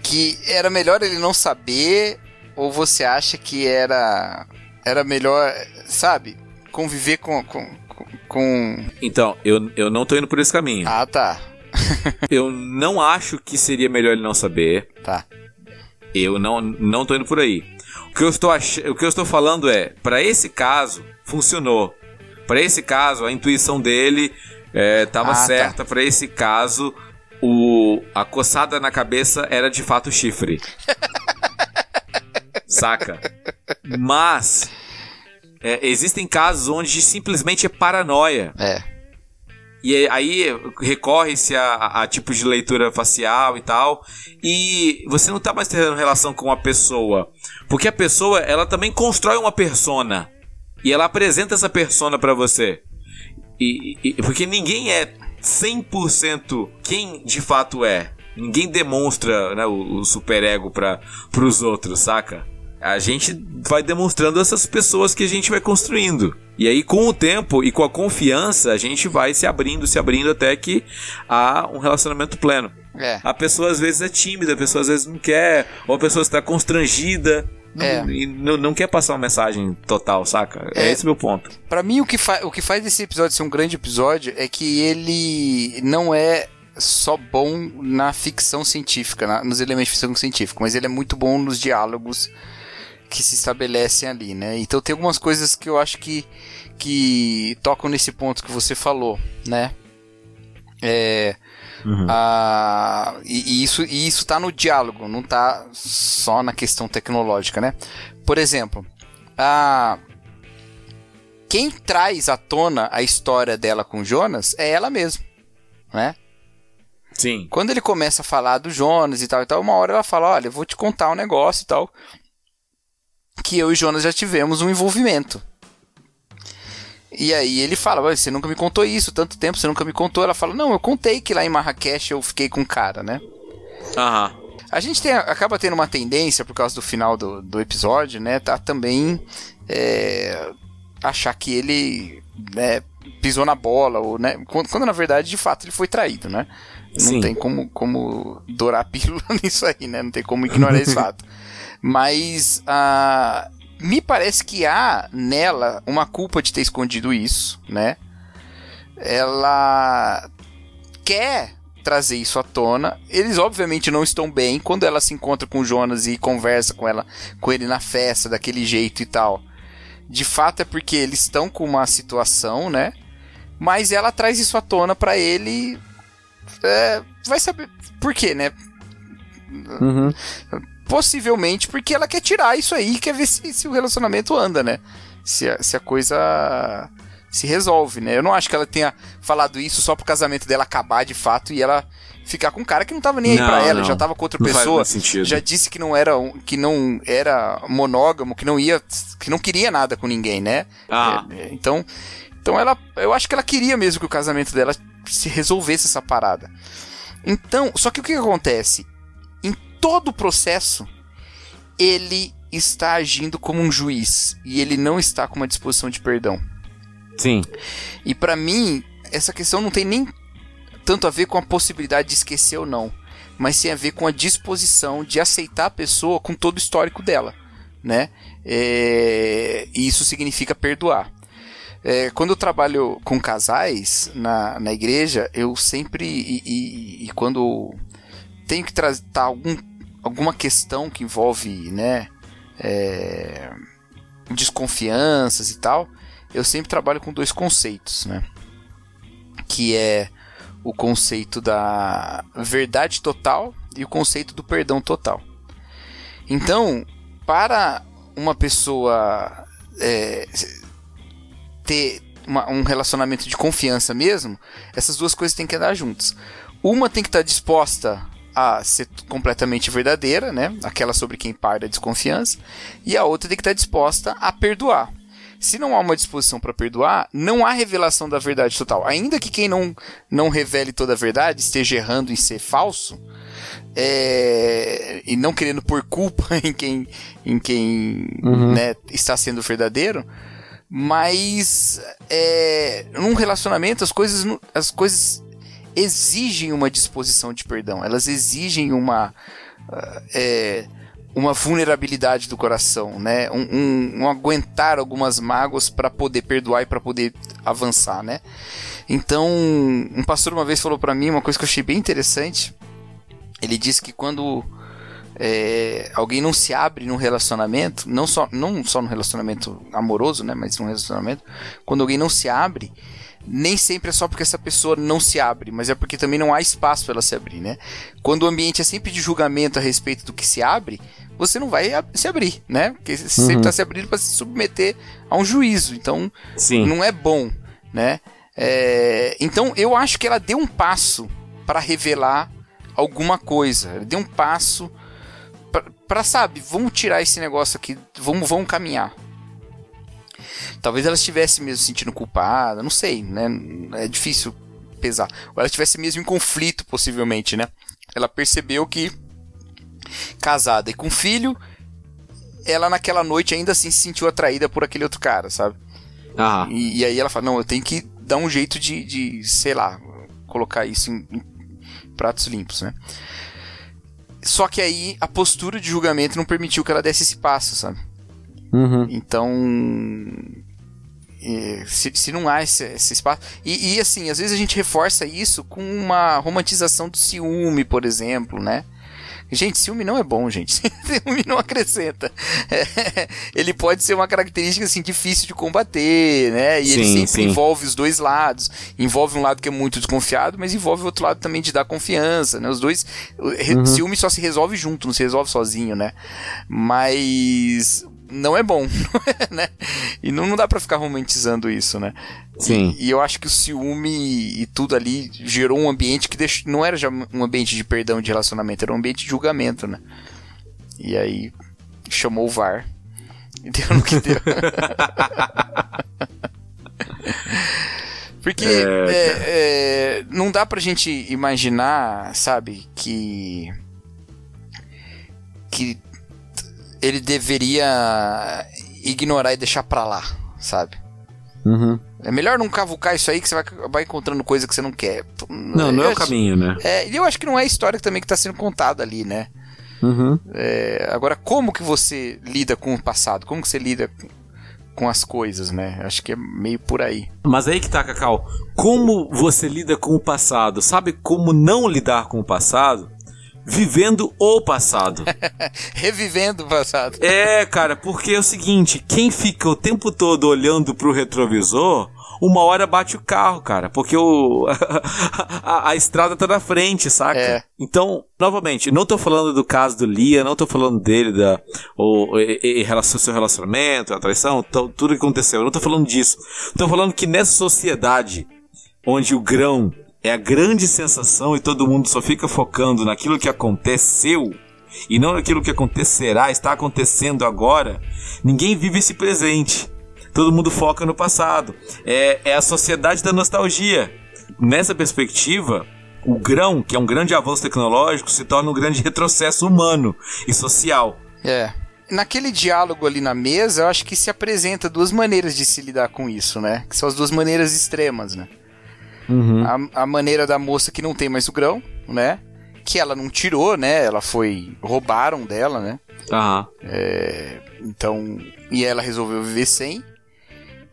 que era melhor ele não saber ou você acha que era era melhor, sabe, conviver com, com, com... Então, eu, eu não tô indo por esse caminho. Ah, tá. eu não acho que seria melhor ele não saber. Tá. Eu não, não tô indo por aí. O que eu estou, ach... o que eu estou falando é, para esse caso, funcionou. Para esse caso, a intuição dele estava é, ah, tá. certa. Tá. Para esse caso, o... a coçada na cabeça era de fato chifre. saca? Mas é, existem casos onde simplesmente é paranoia. É. E aí recorre-se a, a, tipos de leitura facial e tal. E você não tá mais tendo relação com a pessoa. Porque a pessoa, ela também constrói uma persona. E ela apresenta essa persona para você. E, e, porque ninguém é 100% quem de fato é. Ninguém demonstra né, o, o superego para os outros, saca? A gente vai demonstrando essas pessoas que a gente vai construindo. E aí, com o tempo e com a confiança, a gente vai se abrindo, se abrindo até que há um relacionamento pleno. É. A pessoa às vezes é tímida, a pessoa às vezes não quer, ou a pessoa está constrangida. É. e não, não quer passar uma mensagem total, saca? É, É. esse o meu ponto. Pra mim, o que, o que faz esse episódio ser um grande episódio é que ele não é só bom na ficção científica, na- nos elementos de ficção científica, mas ele é muito bom nos diálogos que se estabelecem ali, né? Então tem algumas coisas que eu acho que, que tocam nesse ponto que você falou, né? É, a- e, e isso, e isso tá no diálogo, não tá só na questão tecnológica, né? Por exemplo, a, quem traz à tona a história dela com Jonas é ela mesma, né? Sim. Quando ele começa a falar do Jonas e tal e tal, uma hora ela fala, olha, eu vou te contar um negócio e tal, que eu e Jonas já tivemos um envolvimento. E aí ele fala, "Ué, você nunca me contou isso, tanto tempo você nunca me contou. Ela fala, não, eu contei que lá em Marrakech eu fiquei com um cara, né? Aham. A gente tem- acaba tendo uma tendência, por causa do final do, do episódio, né? Tá também é, achar que ele né, pisou na bola, ou, né? Quando, quando, na verdade, de fato, ele foi traído, né? Não Sim. tem como, como dourar a pílula nisso aí, né? Não tem como ignorar esse fato. Mas ah, me parece que há nela uma culpa de ter escondido isso, né? Ela quer trazer isso à tona. Eles obviamente não estão bem quando ela se encontra com o Jonas e conversa com ela, com ele na festa daquele jeito e tal. De fato é porque eles estão com uma situação, né? Mas ela traz isso à tona pra ele. É, vai saber por quê, né? Uhum. Possivelmente porque ela quer tirar isso aí e quer ver se, se o relacionamento anda, né? Se a, se a coisa se resolve, né? Eu não acho que ela tenha falado isso só pro casamento dela acabar de fato e ela ficar com um cara que não tava nem aí Não, pra ela, não. já tava com outra Não pessoa, já disse que não era um- que não era monógamo, que não ia, que não queria nada com ninguém, né? Ah. É, é, então, então ela, eu acho que ela queria mesmo que o casamento dela se resolvesse essa parada. Então, só que o que acontece? Em todo o processo, ele está agindo como um juiz e ele não está com uma disposição de perdão. Sim. E pra mim, essa questão não tem nem tanto a ver com a possibilidade de esquecer ou não, mas tem a ver com a disposição de aceitar a pessoa com todo o histórico dela, né? É, E isso significa perdoar. É, quando eu trabalho com casais na, na igreja, eu sempre e, e- e quando tenho que tratar algum, alguma questão que envolve, né, é, desconfianças e tal, eu sempre trabalho com dois conceitos, né? Que é o conceito da verdade total e o conceito do perdão total. Então, para uma pessoa é, ter uma- um relacionamento de confiança mesmo, essas duas coisas têm que andar juntas. Uma tem que estar disposta a ser completamente verdadeira, né? Aquela sobre quem parte a desconfiança, e a outra tem que estar disposta a perdoar. Se não há uma disposição para perdoar, não há revelação da verdade total. Ainda que quem não, não revele toda a verdade esteja errando em ser falso, é, e não querendo pôr culpa em quem, em quem né, está sendo verdadeiro, mas é, num relacionamento as coisas, as coisas exigem uma disposição de perdão, elas exigem uma é, uma vulnerabilidade do coração, né? Um, um- um aguentar algumas mágoas para poder perdoar e para poder avançar, né? Então, um pastor uma vez falou para mim uma coisa que eu achei bem interessante. Ele disse que quando é, alguém não se abre num relacionamento, não só, não só no relacionamento amoroso, né, mas num relacionamento, quando alguém não se abre, nem sempre é só porque essa pessoa não se abre, mas é porque também não há espaço para ela se abrir, né? Quando o ambiente é sempre de julgamento a respeito do que se abre, você não vai se abrir, né? Porque você sempre está se abrindo para se submeter a um juízo, então Sim. não é bom, né? É, então eu acho que ela deu um passo para revelar alguma coisa. Ela deu um passo para sabe, vamos tirar esse negócio aqui, vamos, vamos caminhar. Talvez ela estivesse mesmo se sentindo culpada, não sei, né? É difícil pesar. Ou ela estivesse mesmo em conflito, possivelmente, né? Ela percebeu que casada e com filho, ela naquela noite ainda assim se sentiu atraída por aquele outro cara, sabe? Aham. E, e aí ela fala, não, eu tenho que dar um jeito de, de sei lá, colocar isso em, em pratos limpos, né? Só que aí a postura de julgamento não permitiu que ela desse esse passo, sabe? Uhum. Então. é, Se, se não há esse, esse espaço. E, e, assim, às vezes a gente reforça isso com uma romantização do ciúme, por exemplo, né? Gente, ciúme não é bom, gente. ciúme não acrescenta. É, ele pode ser uma característica assim difícil de combater, né? E ele Sim, sempre sim. envolve os dois lados. Envolve um lado que é muito desconfiado, mas envolve o outro lado também de dar confiança, né? Os dois, re- ciúme só se resolve junto, não se resolve sozinho, né? Mas não é bom, né? E não, não dá pra ficar romantizando isso, né? Sim. E eu acho que o ciúme e tudo ali gerou um ambiente que deixou, não era já um ambiente de perdão de relacionamento, era um ambiente de julgamento, né? E aí chamou o VAR. E deu no que deu. Porque é, é, não dá pra gente imaginar, sabe, que. que ele deveria ignorar e deixar pra lá, sabe? Uhum. É melhor não cavucar isso aí que você vai acabar encontrando coisa que você não quer. Não, não é Eu o acho- caminho, né? É, e eu acho que não é a história também que tá sendo contada ali, né? Uhum. É, agora, como que você lida com o passado? Como que você lida com, com as coisas, né? Acho que é meio por aí. Mas aí que tá, Cacau. Como você lida com o passado? Sabe como não lidar com o passado? Vivendo o passado. Revivendo o passado. É, cara, porque é o seguinte, quem fica o tempo todo olhando pro retrovisor, uma hora bate o carro, cara, porque o a, a estrada tá na frente, saca? É. Então, novamente, não tô falando do caso do Lia, não tô falando dele da o e- relação seu relacionamento, a traição, tudo que aconteceu. Eu não tô falando disso. Tô falando que nessa sociedade onde o grão é a grande sensação e todo mundo só fica focando naquilo que aconteceu e não naquilo que acontecerá, está acontecendo agora, ninguém vive esse presente. Todo mundo foca no passado. É, é a sociedade da nostalgia. Nessa perspectiva, o grão, que é um grande avanço tecnológico, se torna um grande retrocesso humano e social. É. Naquele diálogo ali na mesa, eu acho que se apresenta duas maneiras de se lidar com isso, né? Que são as duas maneiras extremas, né? A, a maneira da moça que não tem mais o grão, né? Que ela não tirou, né? Ela foi. roubaram dela, né? Aham. Então. E ela resolveu viver sem.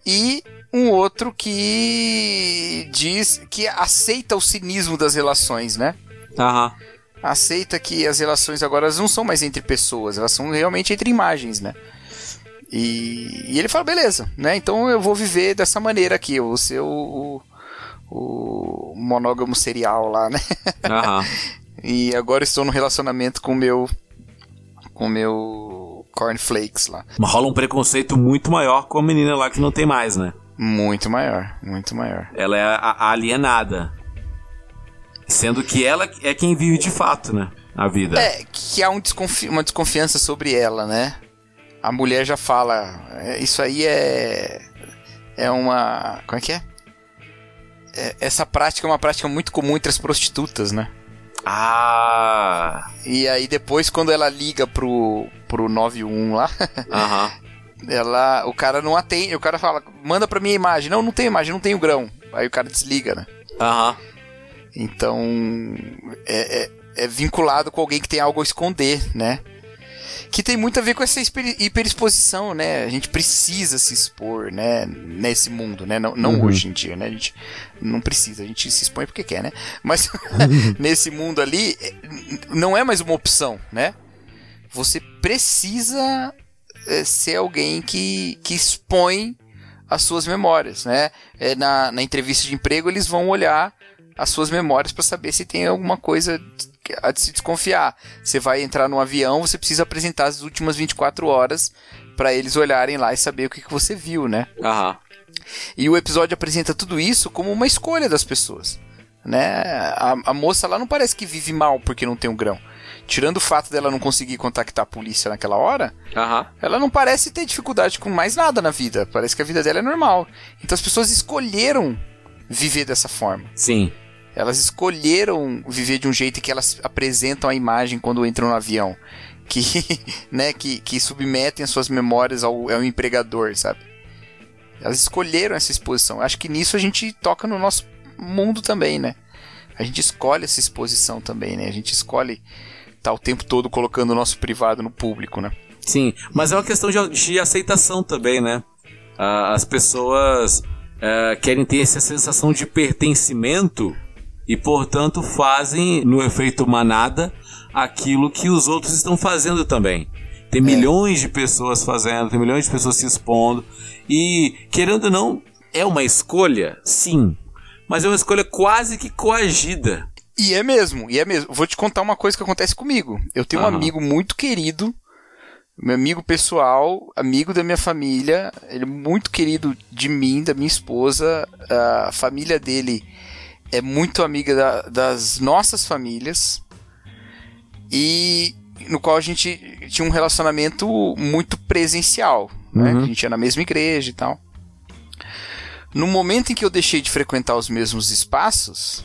E um outro que diz que aceita o cinismo das relações, né? Aham. aceita que as relações agora não são mais entre pessoas, elas são realmente entre imagens, né? E, e ele fala, beleza, né? Então eu vou viver dessa maneira aqui, eu vou ser o, o, o monógamo serial lá, né? Aham. E agora estou no relacionamento com o meu com o meu cornflakes lá. Mas rola um preconceito muito maior com a menina lá que não tem mais, né? Muito maior, muito maior. Ela é a, a alienada. Sendo que ela é quem vive de fato, né? A vida. É, que há um desconfi uma desconfiança sobre ela, né? A mulher já fala, "É, isso aí é é uma, como é que é? É, Essa prática é uma prática muito comum entre as prostitutas, né? Ah! E aí depois quando ela liga pro pro 91 lá, Aham. ela, o cara não atende, o cara fala, manda pra minha imagem. Não, não tem imagem, não tem o grão. Aí o cara desliga, né? Aham. Então é, é, é vinculado com alguém que tem algo a esconder, né? Que tem muito a ver com essa hiper- hiperexposição, né? A gente precisa se expor, né? Nesse mundo, né? Não, não hoje em dia, né? A gente não precisa, a gente se expõe porque quer, né? Mas nesse mundo ali, não é mais uma opção, né? Você precisa é, ser alguém que, que expõe as suas memórias, né? É, na, na entrevista de emprego, eles vão olhar as suas memórias para saber se tem alguma coisa a de se desconfiar. Você vai entrar num avião, você precisa apresentar as últimas 24 horas para eles olharem lá e saber o que, que você viu, né? Aham. E o episódio apresenta tudo isso como uma escolha das pessoas. Né? A, a moça lá não parece que vive mal porque não tem um grão. Tirando o fato dela não conseguir contactar a polícia naquela hora, Aham. ela não parece ter dificuldade com mais nada na vida. Parece que a vida dela é normal. Então as pessoas escolheram viver dessa forma. Sim. Elas escolheram viver de um jeito que elas apresentam a imagem quando entram no avião. Que, né, que, que submetem as suas memórias ao, ao empregador, sabe? Elas escolheram essa exposição. Acho que nisso a gente toca no nosso mundo também, né? A gente escolhe essa exposição também, né? A gente escolhe estar tá o tempo todo colocando o nosso privado no público, né? Sim, mas é uma questão de, de aceitação também, né? As pessoas ah, querem ter essa sensação de pertencimento e, portanto, fazem no efeito manada aquilo que os outros estão fazendo também. Tem é. milhões de pessoas fazendo, tem milhões de pessoas se expondo e, querendo ou não, é uma escolha, sim, mas é uma escolha quase que coagida. E é mesmo, e é mesmo. Vou te contar uma coisa que acontece comigo. Eu tenho uhum. um amigo muito querido, meu amigo pessoal, amigo da minha família, ele é muito querido de mim, da minha esposa, a família dele é muito amiga da, das nossas famílias e no qual a gente tinha um relacionamento muito presencial, né? Uhum. A gente ia na mesma igreja e tal. No momento em que eu deixei de frequentar os mesmos espaços,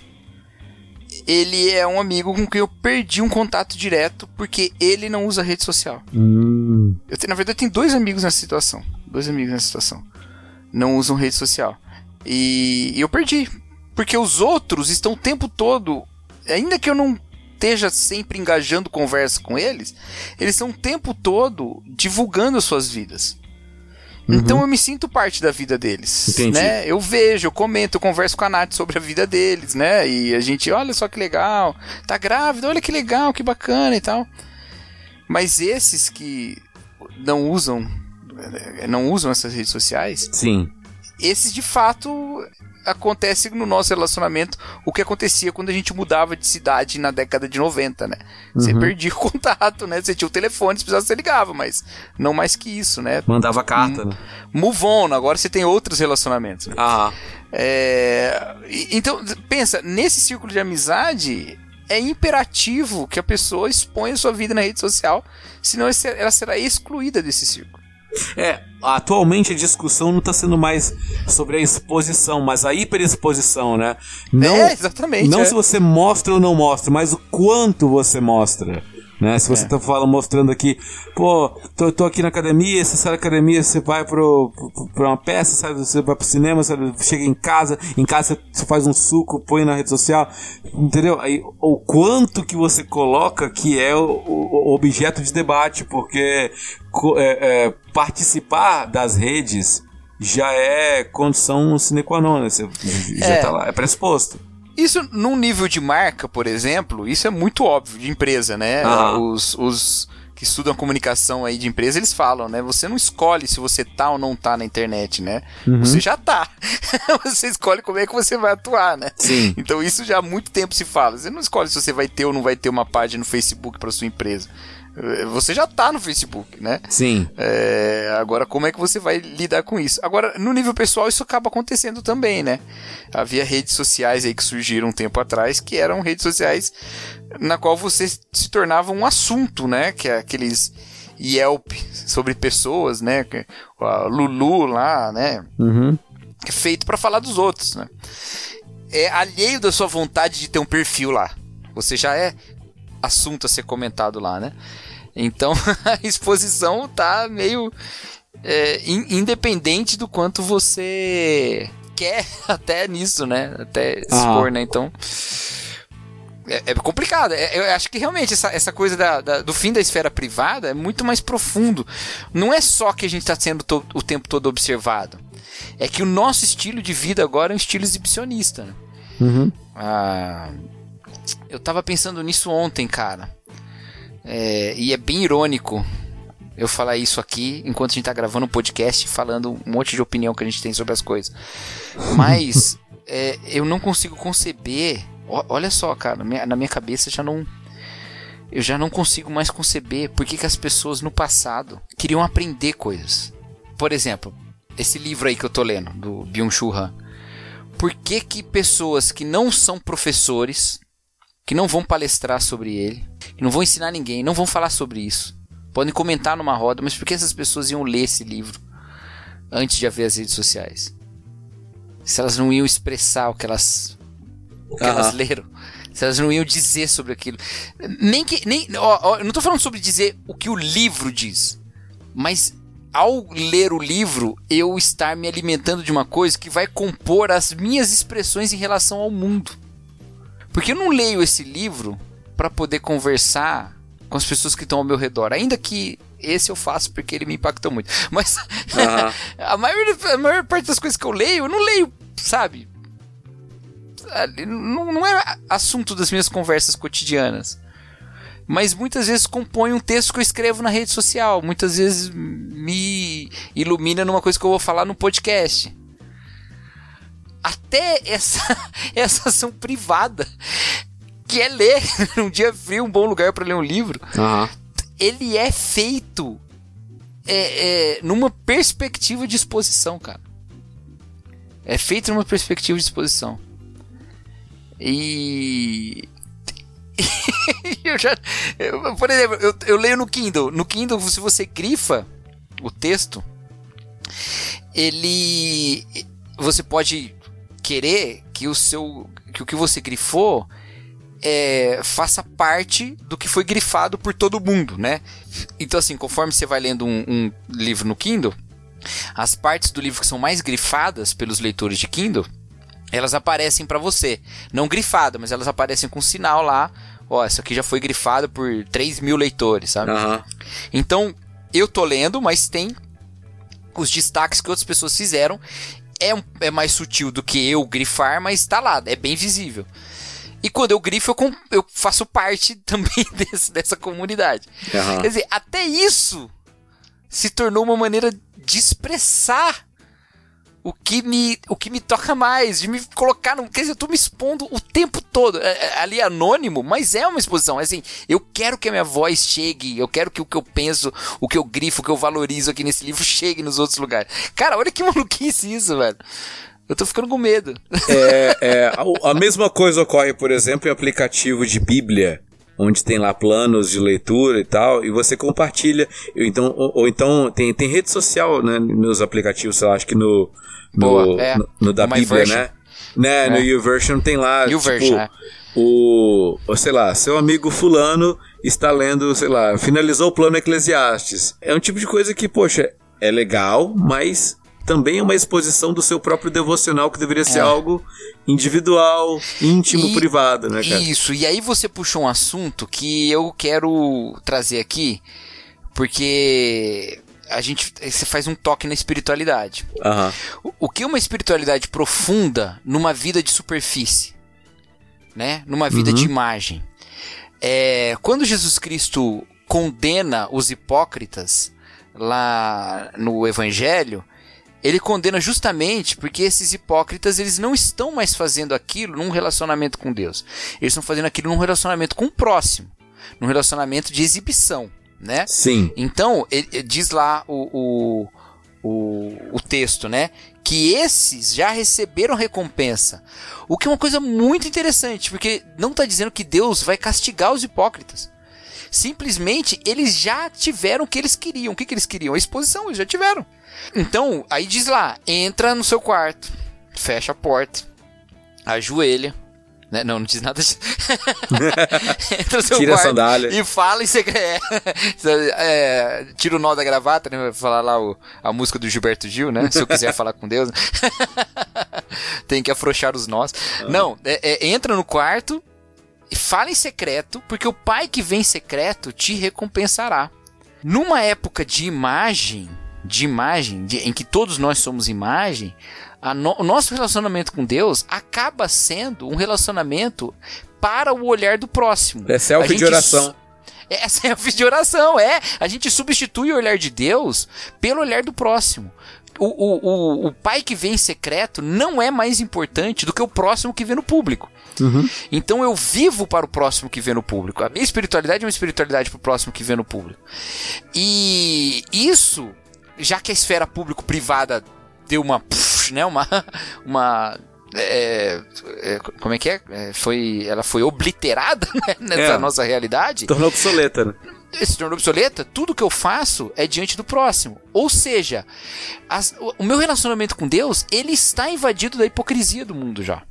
ele é um amigo com quem eu perdi um contato direto porque ele não usa rede social. Hum. Eu tenho, na verdade, eu tenho dois amigos nessa situação. Dois amigos nessa situação. Não usam rede social. E, e eu perdi. Porque os outros estão o tempo todo. Ainda que eu não esteja sempre engajando conversa com eles, eles estão o tempo todo divulgando as suas vidas. Uhum. Então eu me sinto parte da vida deles. Entendi. Né? Eu vejo, eu comento, eu converso com a Nath sobre a vida deles, né? E a gente, olha só que legal, tá grávida, olha que legal, que bacana e tal. Mas esses que não usam não usam essas redes sociais. Sim. Esses de fato acontece no nosso relacionamento o que acontecia quando a gente mudava de cidade na década de 90, né? Você uhum. perdia o contato, né? Você tinha o telefone, se precisasse, você ligava, mas não mais que isso, né? Mandava carta, né? Move on, agora você tem outros relacionamentos. Né? Ah. É... Então, pensa, nesse círculo de amizade, é imperativo que a pessoa exponha sua vida na rede social, senão ela será excluída desse círculo. É, atualmente a discussão não está sendo mais sobre a exposição, mas a hiperexposição, né? Não, é, exatamente. Não é. se você mostra ou não mostra, mas o quanto você mostra. Né? Se você é. tá falando, mostrando aqui, pô, tô, tô aqui na academia, você sai da academia, você vai pro, pro, pra uma peça, sai, você vai pro cinema, você chega em casa, em casa você faz um suco, põe na rede social, entendeu? Aí, o quanto que você coloca que é o, o objeto de debate, porque é, é, participar das redes já é condição sine qua non, né? Você já é. tá lá, é pressuposto. Isso num nível de marca, por exemplo, isso é muito óbvio de empresa, né? Os, os que estudam comunicação aí de empresa, eles falam, né? Você não escolhe se você tá ou não tá na internet, né? Uhum. Você já tá. você escolhe como é que você vai atuar, né? Sim. Então isso já há muito tempo se fala. Você não escolhe se você vai ter ou não vai ter uma página no Facebook para sua empresa. Você já tá no Facebook, né? Sim. É, agora, como é que você vai lidar com isso? Agora, no nível pessoal, isso acaba acontecendo também, né? Havia redes sociais aí que surgiram um tempo atrás que eram redes sociais na qual você se tornava um assunto, né? Que é aqueles Yelp sobre pessoas, né? A Lulu lá, né? Uhum. É feito para falar dos outros, né? É alheio da sua vontade de ter um perfil lá. Você já é assunto a ser comentado lá, né? Então a exposição tá meio é, in, independente do quanto você quer até nisso, né? Até expor, ah. né? Então. É, é complicado. É, eu acho que realmente essa, essa coisa da, da, do fim da esfera privada é muito mais profundo. Não é só que a gente está sendo to, o tempo todo observado. É que o nosso estilo de vida agora é um estilo exibicionista. Né? Uhum. Ah, eu tava pensando nisso ontem, cara. É, e é bem irônico eu falar isso aqui enquanto a gente tá gravando um podcast falando um monte de opinião que a gente tem sobre as coisas. Mas é, eu não consigo conceber. Olha só, cara, na minha cabeça já não. Eu já não consigo mais conceber por que, que as pessoas no passado queriam aprender coisas. Por exemplo, esse livro aí que eu tô lendo, do Byung-Chul Han. Por que, que pessoas que não são professores que não vão palestrar sobre ele, que não vão ensinar ninguém, não vão falar sobre isso. Podem comentar numa roda, mas por que essas pessoas iam ler esse livro antes de haver as redes sociais? se elas não iam expressar o que elas, o que elas leram. Se elas não iam dizer sobre aquilo. Nem que. Nem, ó, ó, eu não tô falando sobre dizer o que o livro diz. Mas ao ler o livro, eu estar me alimentando de uma coisa que vai compor as minhas expressões em relação ao mundo. Porque eu não leio esse livro para poder conversar com as pessoas que estão ao meu redor. Ainda que esse eu faço porque ele me impactou muito. Mas Aham. a, maior, a maior parte das coisas que eu leio, eu não leio, sabe? Não, não é assunto das minhas conversas cotidianas. Mas muitas vezes compõe um texto que eu escrevo na rede social. Muitas vezes me ilumina numa coisa que eu vou falar no podcast. Até essa, essa ação privada, que é ler um dia frio, um bom lugar para ler um livro Aham. ele é feito é, é, numa perspectiva de exposição, cara. É feito numa perspectiva de exposição. E. eu já. eu- por exemplo, eu, eu leio no Kindle. No Kindle, se você grifa o texto, ele. Você pode querer que o seu. que o que você grifou é, faça parte do que foi grifado por todo mundo, né? Então, assim, conforme você vai lendo um, um livro no Kindle, as partes do livro que são mais grifadas pelos leitores de Kindle, elas aparecem pra você. Não grifada, mas elas aparecem com sinal lá. Ó, isso aqui já foi grifado por 3 mil leitores, sabe? Aham. Então, eu tô lendo, mas tem os destaques que outras pessoas fizeram. É, um- é mais sutil do que eu grifar, mas tá lá, é bem visível. E quando eu grifo, eu, eu faço parte também desse- dessa comunidade. Aham. Quer dizer, até isso se tornou uma maneira de expressar o que me, o que me toca mais, de me colocar no. Quer dizer, eu tô me expondo o tempo todo. É, é, ali é anônimo, mas é uma exposição. É assim, eu quero que a minha voz chegue, eu quero que o que eu penso, o que eu grifo, o que eu valorizo aqui nesse livro chegue nos outros lugares. Cara, olha que maluquice isso, velho. Eu tô ficando com medo. É, é, a, a mesma coisa ocorre, por exemplo, em aplicativo de Bíblia, onde tem lá planos de leitura e tal, e você compartilha. Então, ou, ou então tem, tem rede social né, nos aplicativos, sei lá, acho que no, no, Boa, é. no, no da No Bíblia, né? Né, no É. YouVersion tem lá, YouVersion, tipo, é. o, o, sei lá, seu amigo fulano está lendo, sei lá, finalizou o plano Eclesiastes. É um tipo de coisa que, poxa, é legal, mas também é uma exposição do seu próprio devocional que deveria ser É. algo individual, íntimo, E- privado, né, cara? Isso, e aí você puxou um assunto que eu quero trazer aqui, porque a gente você faz um toque na espiritualidade. Aham. O- O que é uma espiritualidade profunda numa vida de superfície, né? Numa vida de imagem. É, quando Jesus Cristo condena os hipócritas lá no Evangelho, ele condena justamente porque esses hipócritas eles não estão mais fazendo aquilo num relacionamento com Deus. Eles estão fazendo aquilo num relacionamento com o próximo, num relacionamento de exibição, né? Sim. Então, ele, ele diz lá o, o, o, o texto, né? Que esses já receberam recompensa. O que é uma coisa muito interessante, porque não está dizendo que Deus vai castigar os hipócritas. Simplesmente eles já tiveram o que eles queriam. O que, que eles queriam? A exposição, eles já tiveram. Então, aí diz lá: entra no seu quarto, fecha a porta, ajoelha. Né? Não, não diz nada disso. entra no seu Tira a quarto sandália. e fala em segredo. É, tira o nó da gravata, né? Vai falar lá o- a música do Gilberto Gil, né? Se eu quiser falar com Deus. Tem que afrouxar os nós. Não, é- é, entra no quarto e fala em secreto, porque o pai que vem em secreto te recompensará. Numa época de imagem, de imagem, de- em que todos nós somos imagem, a no- o nosso relacionamento com Deus acaba sendo um relacionamento para o olhar do próximo. É selfie de oração. é selfie de oração, é. A gente substitui o olhar de Deus pelo olhar do próximo. O, o, o, o pai que vê em secreto não é mais importante do que o próximo que vê no público. Então eu vivo para o próximo que vê no público. A minha espiritualidade é uma espiritualidade para o próximo que vê no público. E isso, já que a esfera público-privada deu uma, puf, né, uma, uma é, é, como é que é? É, foi, ela foi obliterada né, nessa É. nossa realidade. Tornou obsoleta, né? se tornou obsoleta, tudo que eu faço é diante do próximo. Ou seja, as, o, o meu relacionamento com Deus, ele está invadido da hipocrisia do mundo já.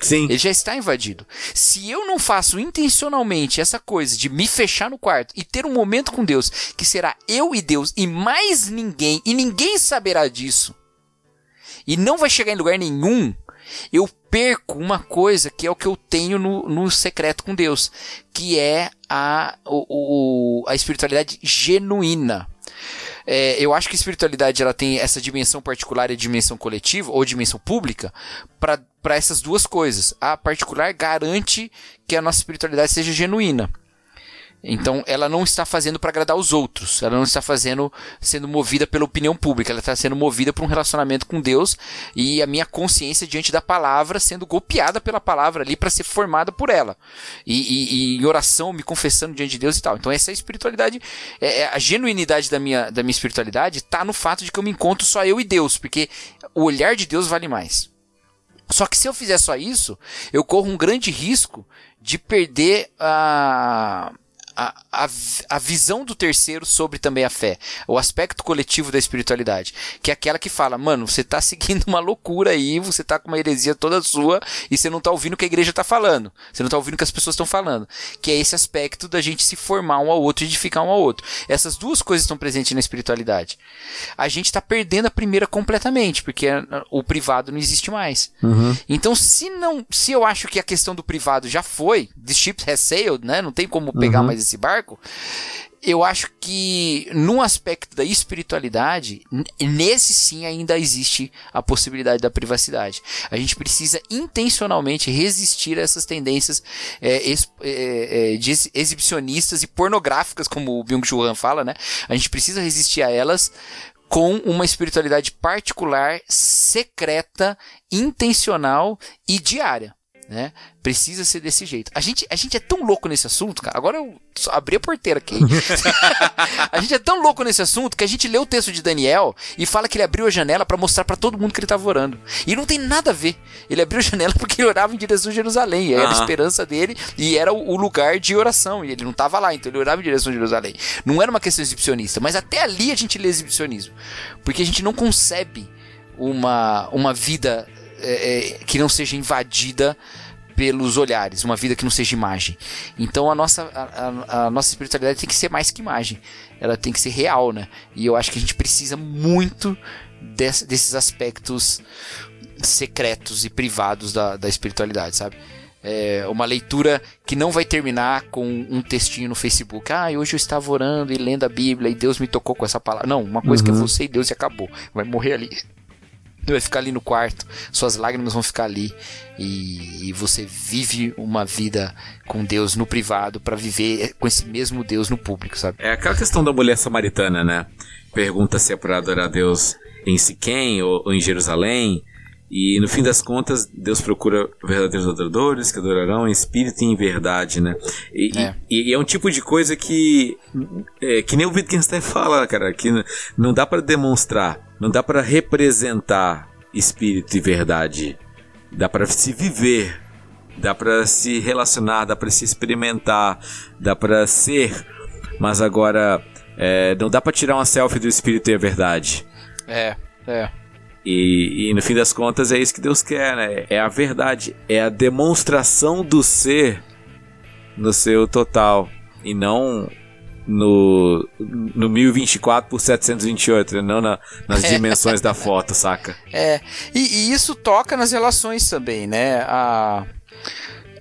Sim. Ele já está invadido. Se eu não faço intencionalmente essa coisa de me fechar no quarto e ter um momento com Deus, que será eu e Deus e mais ninguém, e ninguém saberá disso, e não vai chegar em lugar nenhum, eu perco uma coisa que é o que eu tenho no, no secreto com Deus, que é a, o, o, a espiritualidade genuína. É, eu acho que a espiritualidade ela tem essa dimensão particular e dimensão coletiva ou dimensão pública para essas duas coisas. A particular garante que a nossa espiritualidade seja genuína. Então, ela não está fazendo para agradar os outros. Ela não está fazendo sendo movida pela opinião pública. Ela está sendo movida por um relacionamento com Deus e a minha consciência diante da palavra sendo golpeada pela palavra ali para ser formada por ela. E, e, e, em oração, me confessando diante de Deus e tal. Então, essa é a espiritualidade, é, a genuinidade da minha, da minha espiritualidade está no fato de que eu me encontro só eu e Deus, porque o olhar de Deus vale mais. Só que se eu fizer só isso, eu corro um grande risco de perder a. Uh, a, a, a visão do terceiro sobre também a fé, o aspecto coletivo da espiritualidade, que é aquela que fala, mano, você tá seguindo uma loucura aí, você tá com uma heresia toda sua e você não tá ouvindo o que a igreja tá falando, você não tá ouvindo o que as pessoas estão falando, que é esse aspecto da gente se formar um ao outro e edificar um ao outro. Essas duas coisas estão presentes na espiritualidade. A gente tá perdendo a primeira completamente, porque o privado não existe mais. Uhum. Então, se não, se eu acho que a questão do privado já foi, the ship has sailed, né, não tem como pegar uhum. mais esse barco, eu acho que no aspecto da espiritualidade, nesse sim ainda existe a possibilidade da privacidade. A gente precisa intencionalmente resistir a essas tendências é, ex, é, é, de exibicionistas e pornográficas, como o Byung-Chul Han fala, né? A gente precisa resistir a elas com uma espiritualidade particular, secreta, intencional e diária né? Precisa ser desse jeito. A gente, a gente é tão louco nesse assunto, cara. Agora eu abri a porteira aqui. a gente é tão louco nesse assunto que a gente lê o texto de Daniel e fala que ele abriu a janela para mostrar para todo mundo que ele estava orando. E não tem nada a ver. Ele abriu a janela porque ele orava em direção a Jerusalém. Era a esperança dele e era o lugar de oração. E ele não estava lá, então ele orava em direção a Jerusalém. Não era uma questão exibicionista, mas até ali a gente lê exibicionismo. Porque a gente não concebe uma, uma vida é, é, que não seja invadida pelos olhares, uma vida que não seja imagem. Então a nossa, a, a, nossa espiritualidade tem que ser mais que imagem, ela tem que ser real, né? E eu acho que a gente precisa muito desse, desses aspectos secretos e privados da, da espiritualidade, sabe? É uma leitura que não vai terminar com um textinho no Facebook. Ah, hoje eu estava orando e lendo a Bíblia e Deus me tocou com essa palavra. Não, uma coisa uhum. que é você e Deus e acabou. Vai morrer ali vai ficar ali no quarto, suas lágrimas vão ficar ali e, e você vive uma vida com Deus no privado para viver com esse mesmo Deus no público, sabe? É aquela questão da mulher samaritana, né? Pergunta se é para adorar Deus em Siquém ou, ou em Jerusalém. E no fim das contas, Deus procura verdadeiros adoradores que adorarão em espírito e em verdade, né? E é, e, e é um tipo de coisa que, é, que nem o Wittgenstein fala, cara, que não dá para demonstrar, não dá para representar espírito e verdade. Dá para se viver, dá para se relacionar, dá para se experimentar, dá para ser, mas agora é, não dá para tirar uma selfie do espírito e a verdade. É, é. E, e, no fim das contas é isso que Deus quer, né? É a verdade, é a demonstração do ser no seu total e não no, no 1024 por 728, não na, nas é. dimensões da foto, saca? É, e, e, isso toca nas relações também, né? A,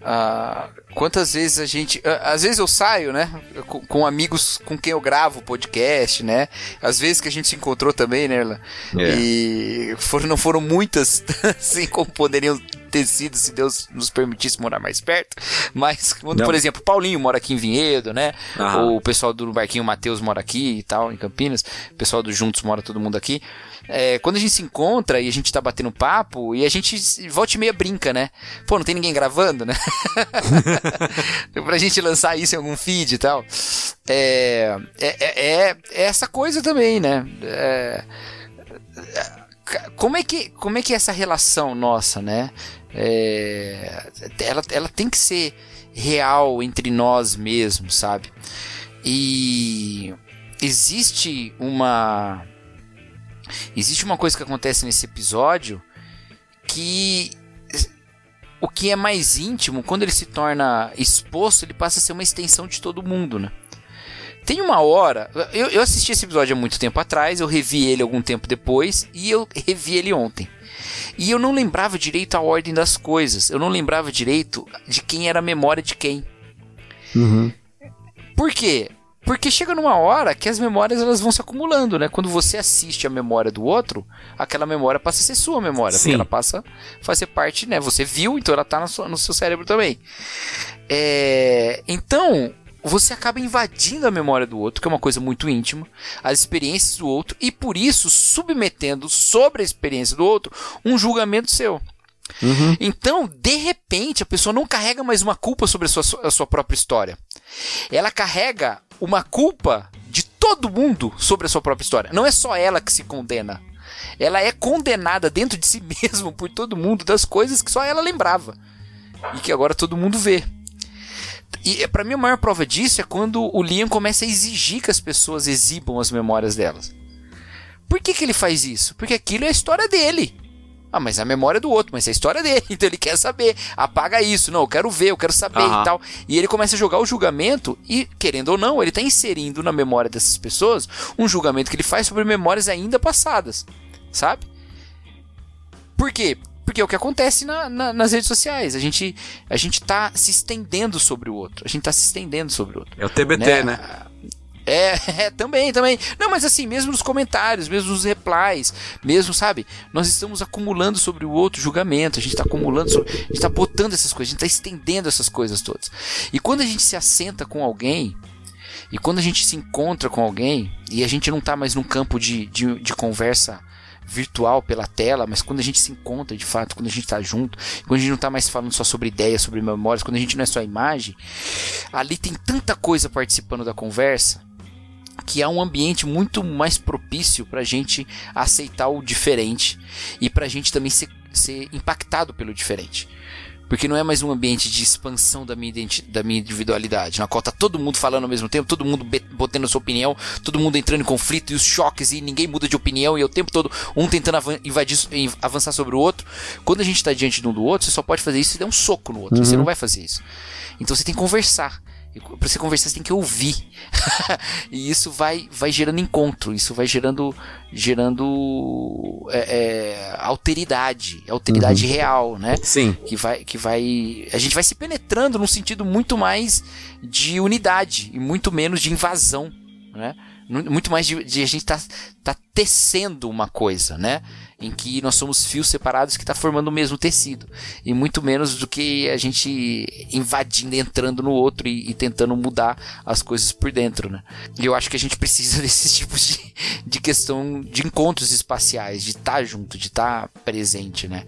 a, quantas vezes a gente. Às vezes eu saio, né? Com, com, amigos com quem eu gravo podcast, né? Às vezes que a gente se encontrou também, né, Erla? É. E foram, não foram muitas, assim como poderiam ter sido se Deus nos permitisse morar mais perto. Mas, quando, por exemplo, Paulinho mora aqui em Vinhedo, né? Aham. O pessoal do Barquinho Matheus mora aqui e tal, em Campinas. O pessoal do Juntos mora todo mundo aqui é, quando a gente se encontra e a gente tá batendo papo, e a gente volta e meia brinca, né? Pô, não tem ninguém gravando, né? pra gente lançar isso em algum feed e tal. É, é, é, é essa coisa também, né? É, como é que como é que é essa relação nossa, né? É, ela, ela tem que ser real entre nós mesmos, sabe? E existe uma existe uma coisa que acontece nesse episódio que o que é mais íntimo, quando ele se torna exposto, ele passa a ser uma extensão de todo mundo, né? Tem uma hora. Eu, eu assisti esse episódio há muito tempo atrás, eu revi ele algum tempo depois e eu revi ele ontem. E eu não lembrava direito a ordem das coisas. Eu não lembrava direito de quem era a memória de quem. Uhum. Por quê? Porque chega numa hora que as memórias elas vão se acumulando, né? Quando você assiste a memória do outro, aquela memória passa a ser sua memória, Sim. porque ela passa a fazer parte, né? Você viu, então ela tá no seu, no seu cérebro também. É, Então, você acaba invadindo a memória do outro, que é uma coisa muito íntima, as experiências do outro, e por isso submetendo sobre a experiência do outro um julgamento seu. Então, de repente, a pessoa não carrega mais uma culpa sobre a sua, a sua própria história. Ela carrega uma culpa de todo mundo sobre a sua própria história. Não é só ela que se condena. Ela é condenada dentro de si mesma por todo mundo das coisas que só ela lembrava e que agora todo mundo vê. E para mim a maior prova disso é quando o Liam começa a exigir que as pessoas exibam as memórias delas. Por que, que ele faz isso? Porque aquilo é a história dele. Ah, mas a memória é do outro, mas é a história dele, então ele quer saber. Apaga isso, não, eu quero ver, eu quero saber Aham. e tal. E ele começa a jogar o julgamento e, querendo ou não, ele tá inserindo na memória dessas pessoas um julgamento que ele faz sobre memórias ainda passadas, sabe? Por quê? Porque é o que acontece na- na- nas redes sociais. A gente, a gente tá se estendendo sobre o outro. A gente tá se estendendo sobre o outro. É o TBT, né? É, é, também, também. Não, mas assim, mesmo nos comentários, mesmo nos replies, mesmo, sabe? Nós estamos acumulando sobre o outro julgamento, a gente está acumulando sobre. A gente está botando essas coisas, a gente está estendendo essas coisas todas. E quando a gente se assenta com alguém, e quando a gente se encontra com alguém, e a gente não tá mais num campo de, de, de conversa virtual pela tela, mas quando a gente se encontra de fato, quando a gente tá junto, quando a gente não tá mais falando só sobre ideias, sobre memórias, quando a gente não é só imagem, ali tem tanta coisa participando da conversa que há um ambiente muito mais propício para a gente aceitar o diferente e para a gente também ser, ser impactado pelo diferente. Porque não é mais um ambiente de expansão da minha, da minha individualidade, na qual tá todo mundo falando ao mesmo tempo, todo mundo botando a sua opinião, todo mundo entrando em conflito e os choques e ninguém muda de opinião e o tempo todo um tentando avan- invadir, avançar sobre o outro. Quando a gente tá diante de um do outro, você só pode fazer isso se der um soco no outro, você não vai fazer isso. Então você tem que conversar. E Pra você conversar, você tem que ouvir. e isso vai, vai gerando encontro, isso vai gerando, gerando é, é, alteridade, alteridade real, né? Sim. que vai que vai a gente vai se penetrando num sentido muito mais de unidade e muito menos de invasão né muito mais de, de a gente tá, tá tecendo uma coisa né em que nós somos fios separados que tá formando o mesmo tecido e muito menos do que a gente invadindo entrando no outro e, e tentando mudar as coisas por dentro né e eu acho que a gente precisa desses tipos de, de questão de encontros espaciais de estar junto de estar presente né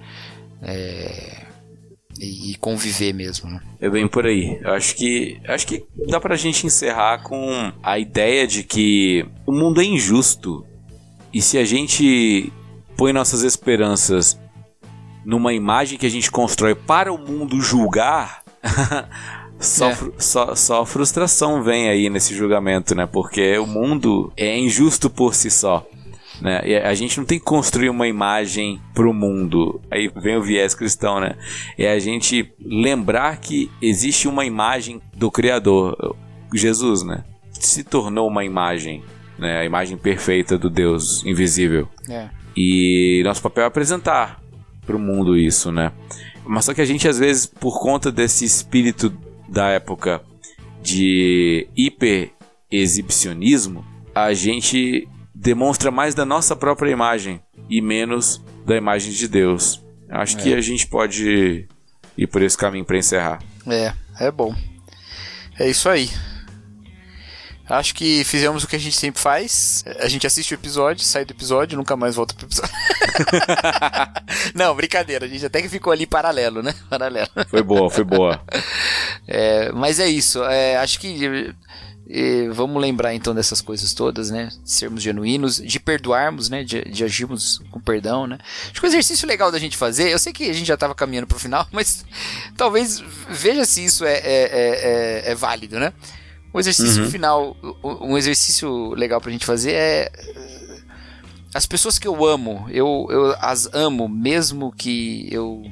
é, e, e conviver mesmo, né? É bem por aí. Eu acho que acho que dá pra gente encerrar com a ideia de que o mundo é injusto. E se a gente põe nossas esperanças numa imagem que a gente constrói para o mundo julgar, só, É. só, só frustração vem aí nesse julgamento, né? Porque o mundo é injusto por si só. Né? E a gente não tem que construir uma imagem pro mundo. Aí vem o viés cristão, né? É a gente lembrar que existe uma imagem do Criador, Jesus, né? Se tornou uma imagem, né? A imagem perfeita do Deus invisível. É. E nosso papel é apresentar pro mundo isso, né? Mas só que a gente, às vezes, por conta desse espírito da época de hiper exibicionismo, a gente demonstra mais da nossa própria imagem e menos da imagem de Deus. Acho que a gente pode ir por esse caminho para encerrar. É, é bom. É isso aí. Acho que fizemos o que a gente sempre faz. A gente assiste o episódio, sai do episódio, nunca mais volta pro episódio. Não, brincadeira. A gente até que ficou ali paralelo, né? Paralelo. Foi boa, foi boa. É, mas é isso. é, acho que é, vamos lembrar então dessas coisas todas, né? De sermos genuínos, de perdoarmos, né? De, de agirmos com perdão, né? Acho que um exercício legal da gente fazer. Eu sei que a gente já estava caminhando pro final, mas talvez veja se isso é, é, é, é- é válido, né? O exercício final, um exercício legal pra gente fazer é. As pessoas que eu amo, eu, eu as amo mesmo que eu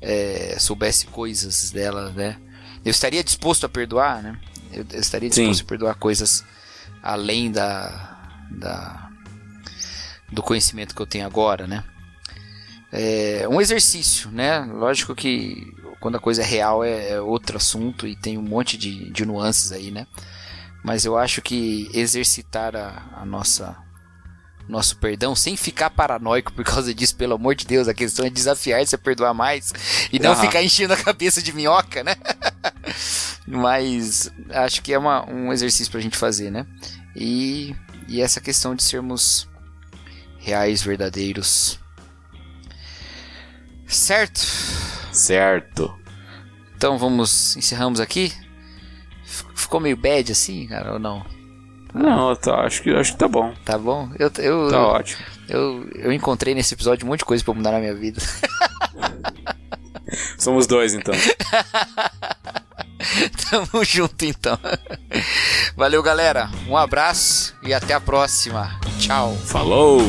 é, soubesse coisas delas, né? Eu estaria disposto a perdoar, né? Eu, eu estaria disposto Sim. a perdoar coisas além da, da do conhecimento que eu tenho agora, né? É um exercício, né? Lógico que quando a coisa é real é, é outro assunto e tem um monte de, de nuances aí, né? Mas eu acho que exercitar a, a nossa nosso perdão sem ficar paranoico por causa disso, pelo amor de Deus, a questão é desafiar você a perdoar mais e não ficar enchendo a cabeça de minhoca, né? Mas acho que é uma, um exercício pra gente fazer, né? E, e essa questão de sermos reais, verdadeiros. Certo? Certo. Então vamos, encerramos aqui. Ficou meio bad assim, cara, ou não? Não, tá, acho, que, acho que tá bom. Tá bom? Eu, eu, Tá ótimo. eu, eu encontrei nesse episódio um monte de coisa pra mudar na minha vida. Somos dois, então. Tamo junto então. Valeu, galera. Um abraço e até a próxima. Tchau. Falou!